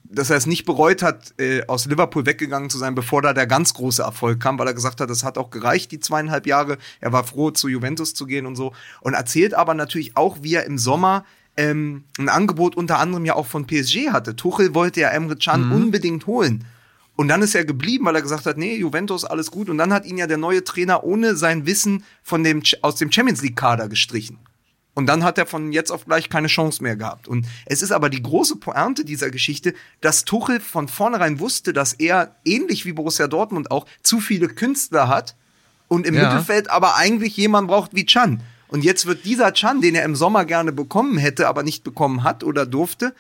dass er es nicht bereut hat, äh, aus Liverpool weggegangen zu sein, bevor da der ganz große Erfolg kam, weil er gesagt hat, es hat auch gereicht, die zweieinhalb Jahre. Er war froh, zu Juventus zu gehen und so. Und erzählt aber natürlich auch, wie er im Sommer ähm, ein Angebot unter anderem ja auch von PSG hatte. Tuchel wollte ja Emre Can mhm. unbedingt holen. Und dann ist er geblieben, weil er gesagt hat, nee, Juventus, alles gut. Und dann hat ihn ja der neue Trainer ohne sein Wissen von dem, aus dem Champions League Kader gestrichen. Und dann hat er von jetzt auf gleich keine Chance mehr gehabt. Und es ist aber die große Pointe dieser Geschichte, dass Tuchel von vornherein wusste, dass er ähnlich wie Borussia Dortmund auch zu viele Künstler hat und im ja. Mittelfeld aber eigentlich jemand braucht wie Chan. Und jetzt wird dieser Chan, den er im Sommer gerne bekommen hätte, aber nicht bekommen hat oder durfte,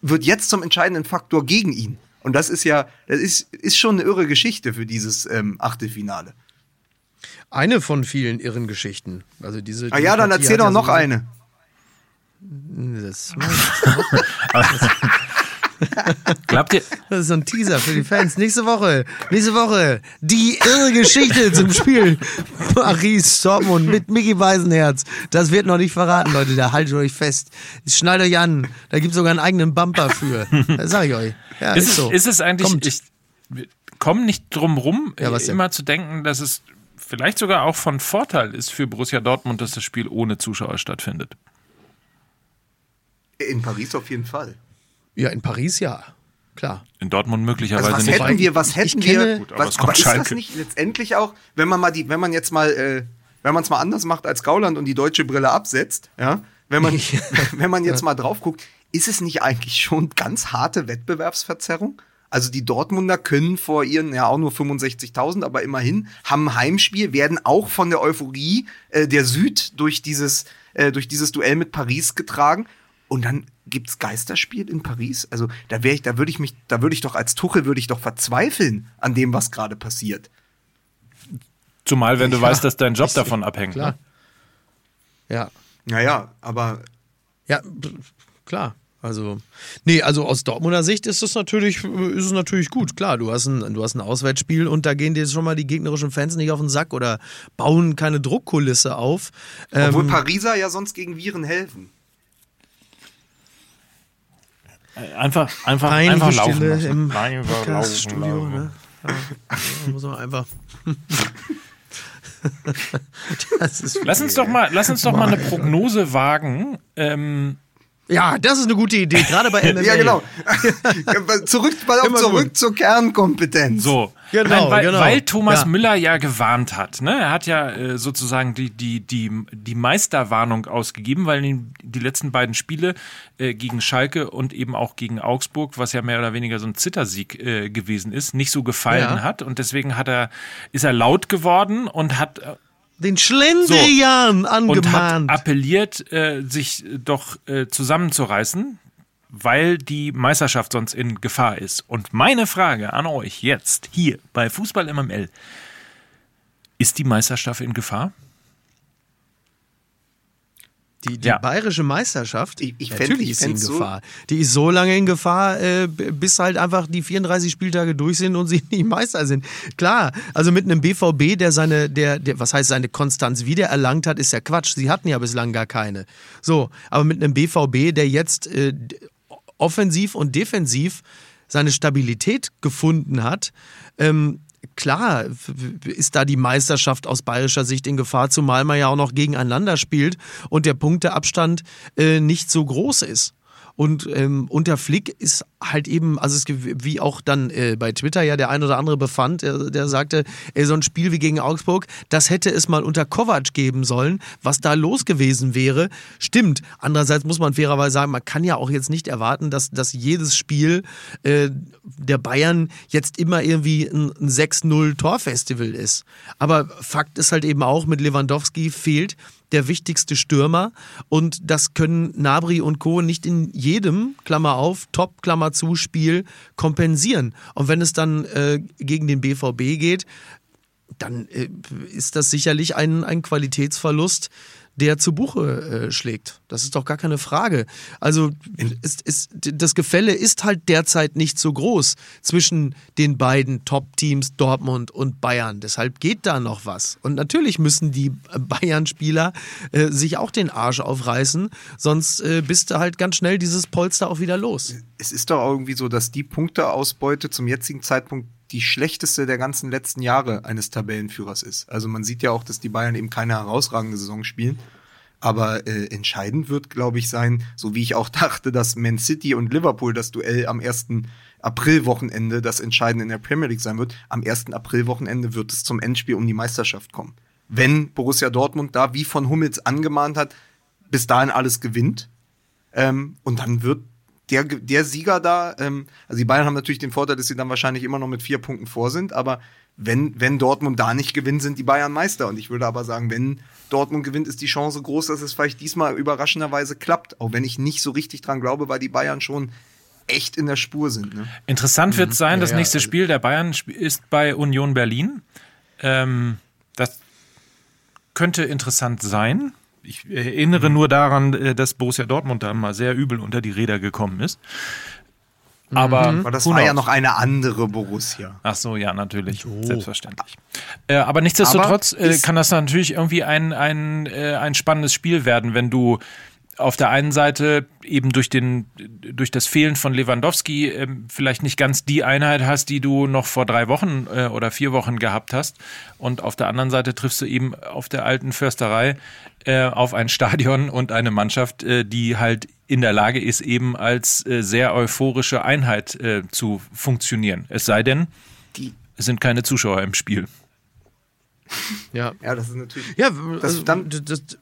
wird jetzt zum entscheidenden Faktor gegen ihn. Und das ist ja, das ist, ist schon eine irre Geschichte für dieses ähm, Achtelfinale. Eine von vielen irren Geschichten. Also diese. Ah ja, dann erzähl doch ja noch so eine. Das, Glaubt ihr? Das ist so ein Teaser für die Fans. Nächste Woche, nächste Woche, die irre Geschichte zum Spiel Paris Dortmund mit Mickey Weisenherz. Das wird noch nicht verraten, Leute. Da haltet euch fest. Schneidet euch an. Da gibt es sogar einen eigenen Bumper für. Das sag ich euch. Ja, ist, ist so. Ist es eigentlich, Kommt. ich komme nicht drum rum, ja, immer zu denken, dass es vielleicht sogar auch von Vorteil ist für Borussia Dortmund, dass das Spiel ohne Zuschauer stattfindet. In Paris auf jeden Fall. Ja, in Paris ja. Klar. In Dortmund möglicherweise also was nicht. Hätten wir, was hätten wir, Gut, aber, was, aber ist das nicht letztendlich auch, wenn man mal die, wenn man jetzt mal, äh, wenn man es mal anders macht als Gauland und die deutsche Brille absetzt, ja, wenn man, wenn man jetzt mal drauf guckt, ist es nicht eigentlich schon ganz harte Wettbewerbsverzerrung? Also die Dortmunder können vor ihren, ja auch nur 65.000, aber immerhin, haben ein Heimspiel, werden auch von der Euphorie äh, der Süd durch dieses, äh, durch dieses Duell mit Paris getragen. Und dann gibt's Geisterspiel in Paris. Also da wäre ich, da würde ich mich, da würde ich doch als Tuchel würde ich doch verzweifeln an dem, was gerade passiert. Zumal, wenn du ja, weißt, dass dein Job davon abhängt. Klar. Ne? Ja. Naja, aber. Ja, klar. Also, nee, also aus Dortmunder Sicht ist es natürlich, ist es natürlich gut. Klar, du hast, ein, du hast ein Auswärtsspiel und da gehen dir schon mal die gegnerischen Fans nicht auf den Sack oder bauen keine Druckkulisse auf. Obwohl ähm, Pariser ja sonst gegen Viren helfen. Einfach, einfach, einfach laufen lassen. im Podcast-Studio. Ne? Ja, muss man einfach. lass uns doch mal, lass uns doch mal eine Prognose wagen. Ähm, ja, das ist eine gute Idee, gerade bei MMA. ja, genau. zurück, mal auf, zurück zur Kernkompetenz. So, genau, weil, genau. weil Thomas ja. Müller ja gewarnt hat. Ne? Er hat ja äh, sozusagen die, die, die, die Meisterwarnung ausgegeben, weil ihm die letzten beiden Spiele äh, gegen Schalke und eben auch gegen Augsburg, was ja mehr oder weniger so ein Zittersieg äh, gewesen ist, nicht so gefallen ja. hat. Und deswegen hat er, ist er laut geworden und hat äh, den Schlendrian so. angemahnt. Und hat appelliert, äh, sich doch äh, zusammenzureißen, weil die Meisterschaft sonst in Gefahr ist. Und meine Frage an euch jetzt hier bei Fußball MML. Ist die Meisterschaft in Gefahr? Die, die ja. bayerische Meisterschaft, ich, ich natürlich ist sie in Gefahr. So die ist so lange in Gefahr, äh, bis halt einfach die 34 Spieltage durch sind und sie nicht Meister sind. Klar, also mit einem BVB, der seine, der, der, was heißt seine Konstanz wiedererlangt hat, ist ja Quatsch. Sie hatten ja bislang gar keine. So, aber mit einem BVB, der jetzt äh, offensiv und defensiv seine Stabilität gefunden hat, ähm, klar ist da die Meisterschaft aus bayerischer Sicht in Gefahr, zumal man ja auch noch gegeneinander spielt und der Punkteabstand äh, nicht so groß ist. Und ähm, unter Flick ist halt eben, also es, wie auch dann äh, bei Twitter ja der ein oder andere befand, der, der sagte, ey, so ein Spiel wie gegen Augsburg, das hätte es mal unter Kovac geben sollen, was da los gewesen wäre. Stimmt. Andererseits muss man fairerweise sagen, man kann ja auch jetzt nicht erwarten, dass, dass jedes Spiel äh, der Bayern jetzt immer irgendwie ein, ein 6-0-Torfestival ist. Aber Fakt ist halt eben auch, mit Lewandowski fehlt der wichtigste Stürmer und das können Nabri und Co. nicht in jedem, Klammer auf, Top, Klammer zu, Spiel kompensieren. Und wenn es dann äh, gegen den BVB geht, dann äh, ist das sicherlich ein, ein Qualitätsverlust, der zu Buche äh, schlägt. Das ist doch gar keine Frage. Also es, es, das Gefälle ist halt derzeit nicht so groß zwischen den beiden Top-Teams Dortmund und Bayern. Deshalb geht da noch was. Und natürlich müssen die Bayern-Spieler äh, sich auch den Arsch aufreißen, sonst äh, bist du halt ganz schnell dieses Polster auch wieder los. Es ist doch irgendwie so, dass die Punkteausbeute zum jetzigen Zeitpunkt die schlechteste der ganzen letzten Jahre eines Tabellenführers ist. Also man sieht ja auch, dass die Bayern eben keine herausragende Saison spielen. Aber äh, entscheidend wird, glaube ich, sein, so wie ich auch dachte, dass Man City und Liverpool das Duell am 1. April-Wochenende das Entscheidende in der Premier League sein wird. Am 1. April-Wochenende wird es zum Endspiel um die Meisterschaft kommen. Wenn Borussia Dortmund da, wie von Hummels angemahnt hat, bis dahin alles gewinnt. Ähm, und dann wird der, der Sieger da, ähm, also die Bayern haben natürlich den Vorteil, dass sie dann wahrscheinlich immer noch mit vier Punkten vor sind, aber wenn, wenn Dortmund da nicht gewinnt, sind die Bayern Meister. Und ich würde aber sagen, wenn Dortmund gewinnt, ist die Chance groß, dass es vielleicht diesmal überraschenderweise klappt. Auch wenn ich nicht so richtig dran glaube, weil die Bayern schon echt in der Spur sind. Ne? Interessant wird sein, das Ja, nächste also- Spiel der Bayern ist bei Union Berlin. Ähm, das könnte interessant sein. Ich erinnere nur daran, äh, dass Borussia Dortmund da mal sehr übel unter die Räder gekommen ist. Aber, Aber das war ja noch eine andere Borussia. Ach so, ja, natürlich. Selbstverständlich. Äh, aber nichtsdestotrotz Aber äh, kann das natürlich irgendwie ein, ein, äh, ein spannendes Spiel werden, wenn du auf der einen Seite eben durch den durch das Fehlen von Lewandowski ähm, vielleicht nicht ganz die Einheit hast, die du noch vor drei Wochen äh, oder vier Wochen gehabt hast, und auf der anderen Seite triffst du eben auf der alten Försterei äh, auf ein Stadion und eine Mannschaft, äh, die halt in der Lage ist, eben als äh, sehr euphorische Einheit äh, zu funktionieren. Es sei denn, es sind keine Zuschauer im Spiel. Ja. ja, das ist natürlich. Ja, Das- also, dann- das, das,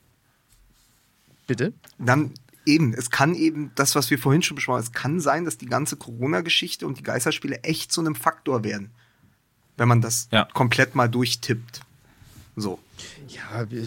bitte? dann eben, es kann eben, das, was wir vorhin schon besprochen haben, es kann sein, dass die ganze Corona-Geschichte und die Geisterspiele echt zu einem Faktor werden. Wenn man das Ja. komplett mal durchtippt. So. Ja, wir,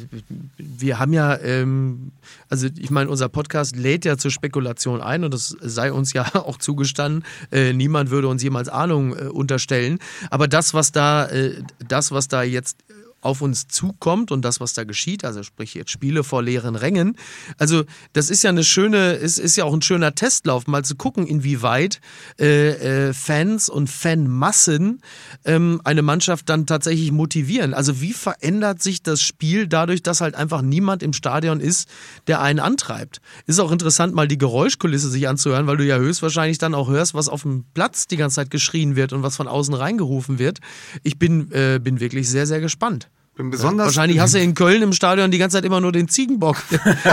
wir haben ja, ähm, also ich meine, unser Podcast lädt ja zur Spekulation ein und das sei uns ja auch zugestanden. Äh, niemand würde uns jemals Ahnung äh, unterstellen. Aber das, was da, äh, das, was da jetzt auf uns zukommt und das, was da geschieht, also sprich jetzt Spiele vor leeren Rängen. Also das ist ja eine schöne, es ist ja auch ein schöner Testlauf, mal zu gucken, inwieweit äh, äh, Fans und Fanmassen ähm, eine Mannschaft dann tatsächlich motivieren. Also wie verändert sich das Spiel dadurch, dass halt einfach niemand im Stadion ist, der einen antreibt. Ist auch interessant, mal die Geräuschkulisse sich anzuhören, weil du ja höchstwahrscheinlich dann auch hörst, was auf dem Platz die ganze Zeit geschrien wird und was von außen reingerufen wird. Ich bin, äh, bin wirklich sehr, sehr gespannt. Bin besonders. Wahrscheinlich hast du in Köln im Stadion die ganze Zeit immer nur den Ziegenbock.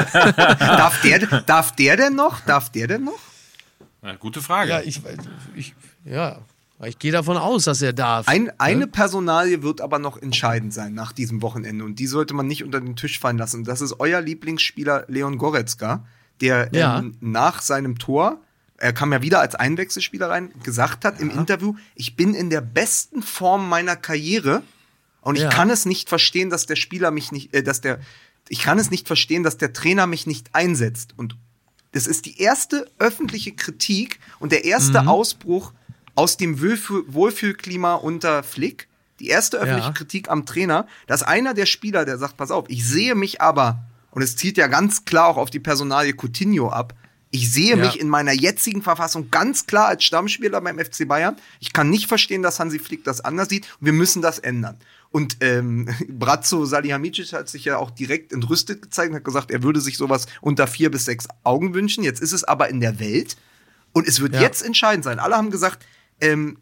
darf, der, darf der denn noch? Darf der denn noch? Na, gute Frage. ja, ich, ich, ja, ich gehe davon aus, dass er darf. Ein, eine Personalie wird aber noch entscheidend sein nach diesem Wochenende und die sollte man nicht unter den Tisch fallen lassen. Das ist euer Lieblingsspieler Leon Goretzka, der Ja. ähm, nach seinem Tor, er kam ja wieder als Einwechselspieler rein, gesagt hat im Interview, ich bin in der besten Form meiner Karriere und ich Ja. kann es nicht verstehen, dass der Spieler mich nicht, äh, dass der, ich kann es nicht verstehen, dass der Trainer mich nicht einsetzt und das ist die erste öffentliche Kritik und der erste Mhm. Ausbruch aus dem Wohlfühl Wohlfühlklima unter Flick. Die erste öffentliche Ja. Kritik am Trainer, dass einer der Spieler, der sagt, pass auf, ich sehe mich aber, und es zielt ja ganz klar auch auf die Personalie Coutinho ab, ich sehe Ja. mich in meiner jetzigen Verfassung ganz klar als Stammspieler beim FC Bayern. Ich kann nicht verstehen, dass Hansi Flick das anders sieht. Wir müssen das ändern. Und ähm, Brazzo Salihamidzic hat sich ja auch direkt entrüstet gezeigt und hat gesagt, er würde sich sowas unter vier bis sechs Augen wünschen. Jetzt ist es aber in der Welt. Und es wird Ja. jetzt entscheidend sein. Alle haben gesagt, ähm,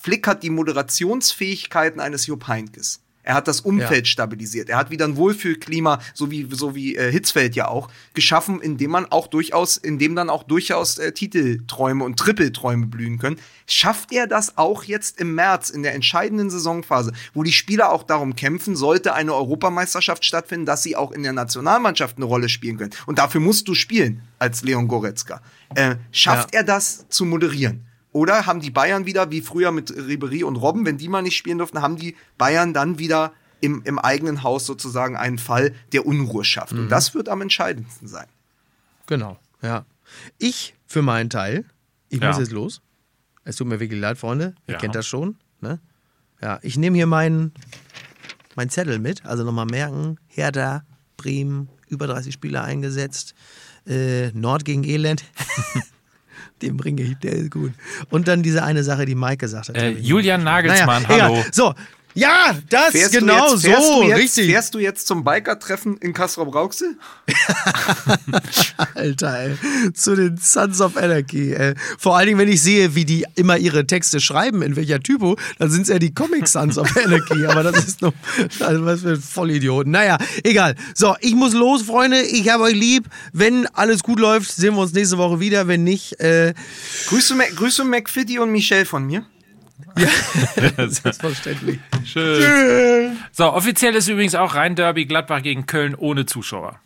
Flick hat die Moderationsfähigkeiten eines Jupp Heynckes. Er hat das Umfeld stabilisiert. Er hat wieder ein Wohlfühlklima, so wie, so wie äh, Hitzfeld ja auch, geschaffen, indem man auch durchaus, indem dann auch durchaus äh, Titelträume und Trippelträume blühen können. Schafft er das auch jetzt im März in der entscheidenden Saisonphase, wo die Spieler auch darum kämpfen, sollte eine Europameisterschaft stattfinden, dass sie auch in der Nationalmannschaft eine Rolle spielen können. Und dafür musst du spielen als Leon Goretzka. Äh, schafft er das zu moderieren? Oder haben die Bayern wieder, wie früher mit Ribery und Robben, wenn die mal nicht spielen durften, haben die Bayern dann wieder im, im eigenen Haus sozusagen einen Fall, der Unruhe schafft. Und das wird am entscheidendsten sein. Genau, ja. Ich für meinen Teil, ich Ja. muss jetzt los. Es tut mir wirklich leid, Freunde. Ihr Ja. kennt das schon. Ne? Ja, ich nehme hier meinen mein Zettel mit. Also nochmal merken, Hertha Bremen, über 30 Spieler eingesetzt. Äh, Nord gegen Elend. Den bringe ich, der ist gut. Und dann diese eine Sache, die Mike gesagt hat. Äh, Julian Nagelsmann, naja, hallo. Egal. So, ja, das Fährst genau jetzt, fährst so, jetzt, richtig. Fährst du jetzt zum Biker-Treffen in Kastrop-Rauxel? Alter, ey. Zu den Sons of Anarchy, ey. Vor allen Dingen, wenn ich sehe, wie die immer ihre Texte schreiben, in welcher Typo, dann sind es ja die Comic Sons of Anarchy. Aber das ist noch, also was für Vollidioten. Naja, egal. So, ich muss los, Freunde. Ich habe euch lieb. Wenn alles gut läuft, sehen wir uns nächste Woche wieder. Wenn nicht, äh, Grüße, Grüße McFitty und Michelle von mir. Selbstverständlich. Schön. So, offiziell ist übrigens auch Rhein-Derby Gladbach gegen Köln ohne Zuschauer.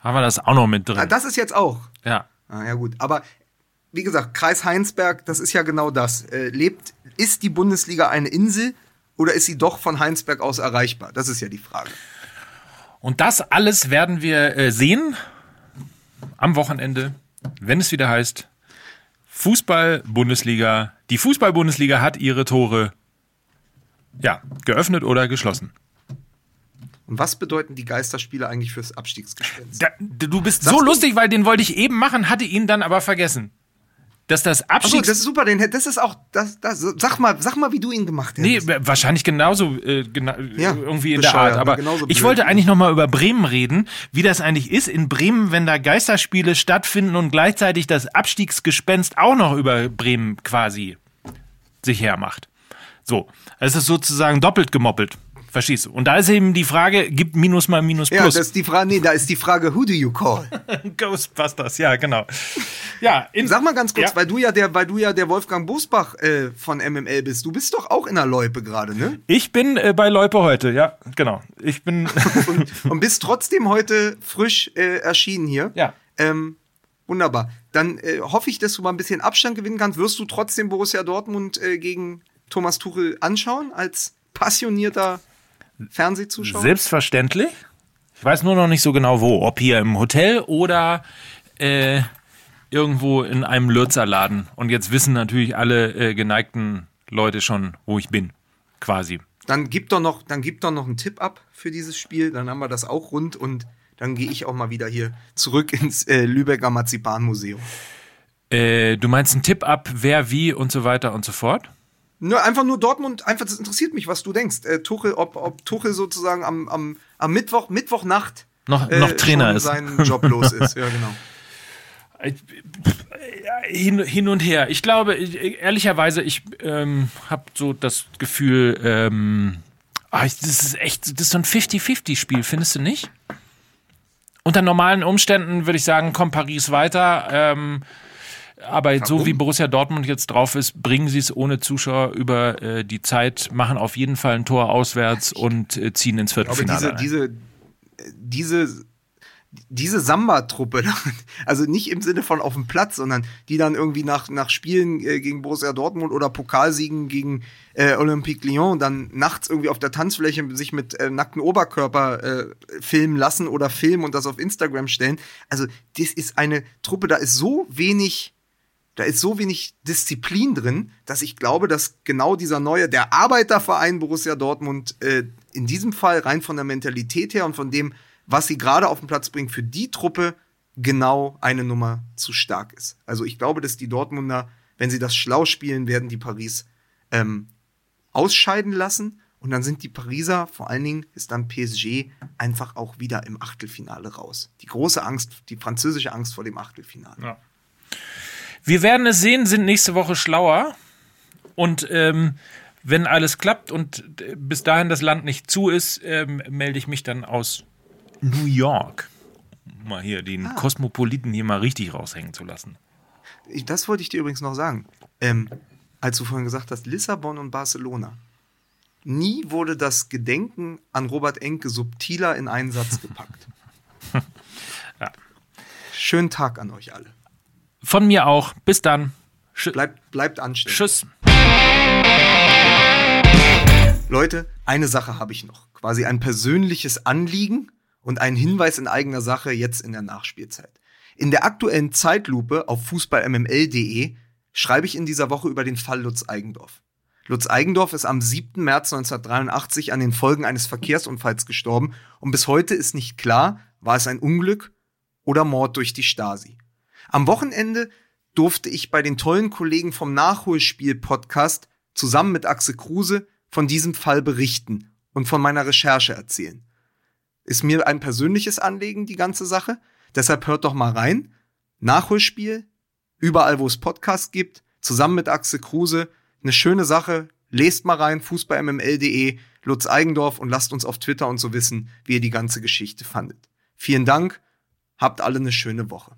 Haben wir das auch noch mit Ah, drin? das ist jetzt auch. Ja. Ah, ja gut, aber wie gesagt, Kreis Heinsberg, das ist ja genau das. Äh, lebt, ist die Bundesliga eine Insel oder ist sie doch von Heinsberg aus erreichbar? Das ist ja die Frage. Und das alles werden wir äh, sehen am Wochenende, wenn es wieder heißt Fußball-Bundesliga. Die Fußball-Bundesliga hat ihre Tore ja, geöffnet oder geschlossen. Und was bedeuten die Geisterspiele eigentlich fürs Abstiegsgespenst? Da, du bist Sagst so lustig, weil den wollte ich eben machen, hatte ihn dann aber vergessen. Dass das Abstiegs... das ist super, den, das ist auch, das, das, sag mal, sag mal, wie du ihn gemacht Nee, hättest. wahrscheinlich genauso äh, gena Ja, irgendwie in der Art. Aber ich wollte eigentlich noch mal über Bremen reden, wie das eigentlich ist in Bremen, wenn da Geisterspiele stattfinden und gleichzeitig das Abstiegsgespenst auch noch über Bremen quasi sich hermacht. So, es ist sozusagen doppelt gemoppelt. Verstehst du? Und da ist eben die Frage, gibt Minus mal Minus ja, Plus. das ist die Frage, nee, da ist die Frage, who do you call? Ghostbusters, ja, genau. Ja, in, Sag mal ganz kurz, Ja. weil du ja der, weil du ja der Wolfgang Bosbach äh, von MML bist. Du bist doch auch in der Loipe gerade, ne? Ich bin äh, bei Loipe heute, ja, genau. Ich bin. und, und bist trotzdem heute frisch äh, erschienen hier. Ja. Ähm, wunderbar. Dann äh, hoffe ich, dass du mal ein bisschen Abstand gewinnen kannst. Wirst du trotzdem Borussia Dortmund äh, gegen Thomas Tuchel anschauen als passionierter Fernsehzuschauer? Selbstverständlich. Ich weiß nur noch nicht so genau wo. Ob hier im Hotel oder äh, irgendwo in einem Lürzerladen. Und jetzt wissen natürlich alle äh, geneigten Leute schon, wo ich bin. Quasi. Dann gib doch noch, dann gib doch noch einen Tipp ab für dieses Spiel. Dann haben wir das auch rund und dann gehe ich auch mal wieder hier zurück ins äh, Lübecker Marzipanmuseum. Äh, du meinst einen Tipp ab, wer, wie und so weiter und so fort? Nur einfach nur Dortmund, einfach, das interessiert mich, was du denkst. Äh, Tuchel, ob, ob Tuchel sozusagen am, am, am Mittwoch, Mittwochnacht Noch- noch Trainer ist. seinen Job los ist. Ja, genau. Hin, hin und her. Ich glaube, ich- ehrlicherweise, ich ähm, habe so das Gefühl, ähm, ah, ich- das ist echt, das ist so ein 50-50-Spiel, findest du nicht? Unter normalen Umständen würde ich sagen, kommt Paris weiter. Ähm, aber jetzt so Warum? wie Borussia Dortmund jetzt drauf ist, bringen sie es ohne Zuschauer über äh, die Zeit, machen auf jeden Fall ein Tor auswärts und äh, ziehen ins Aber Viertelfinale. diese, diese, diese, diese Samba-Truppe, also nicht im Sinne von auf dem Platz, sondern die dann irgendwie nach, nach Spielen äh, gegen Borussia Dortmund oder Pokalsiegen gegen äh, Olympique Lyon dann nachts irgendwie auf der Tanzfläche sich mit äh, nackten Oberkörper äh, filmen lassen oder filmen und das auf Instagram stellen. Also das ist eine Truppe, da ist so wenig da ist so wenig Disziplin drin, dass ich glaube, dass genau dieser neue, der Arbeiterverein Borussia Dortmund äh, in diesem Fall rein von der Mentalität her und von dem, was sie gerade auf den Platz bringen, für die Truppe genau eine Nummer zu stark ist. Also ich glaube, dass die Dortmunder, wenn sie das schlau spielen, werden die Paris ähm, ausscheiden lassen. Und dann sind die Pariser, vor allen Dingen ist dann PSG einfach auch wieder im Achtelfinale raus. Die große Angst, die französische Angst vor dem Achtelfinale. Ja. Wir werden es sehen, sind nächste Woche schlauer. Und ähm, wenn alles klappt und äh, bis dahin das Land nicht zu ist, ähm, melde ich mich dann aus New York. Um Mal hier den Kosmopoliten hier mal richtig raushängen zu lassen. Das wollte ich dir übrigens noch sagen. Ähm, als du vorhin gesagt hast, Lissabon und Barcelona. Nie wurde das Gedenken an Robert Enke subtiler in einen Satz gepackt. Ja. Schönen Tag an euch alle. Von mir auch. Bis dann. Sch Bleibt, bleibt anständig. Tschüss. Leute, eine Sache habe ich noch. Quasi ein persönliches Anliegen und ein Hinweis in eigener Sache jetzt in der Nachspielzeit. In der aktuellen Zeitlupe auf fußballmml.de schreibe ich in dieser Woche über den Fall Lutz Eigendorf. Lutz Eigendorf ist am 7. März 1983 an den Folgen eines Verkehrsunfalls gestorben und bis heute ist nicht klar, war es ein Unglück oder Mord durch die Stasi. Am Wochenende durfte ich bei den tollen Kollegen vom Nachholspiel-Podcast zusammen mit Axel Kruse von diesem Fall berichten und von meiner Recherche erzählen. Ist mir ein persönliches Anliegen, die ganze Sache. Deshalb hört doch mal rein. Nachholspiel, überall wo es Podcasts gibt, zusammen mit Axel Kruse. Eine schöne Sache. Lest mal rein, fußballmml.de, Lutz Eigendorf und lasst uns auf Twitter und so wissen, wie ihr die ganze Geschichte fandet. Vielen Dank, habt alle eine schöne Woche.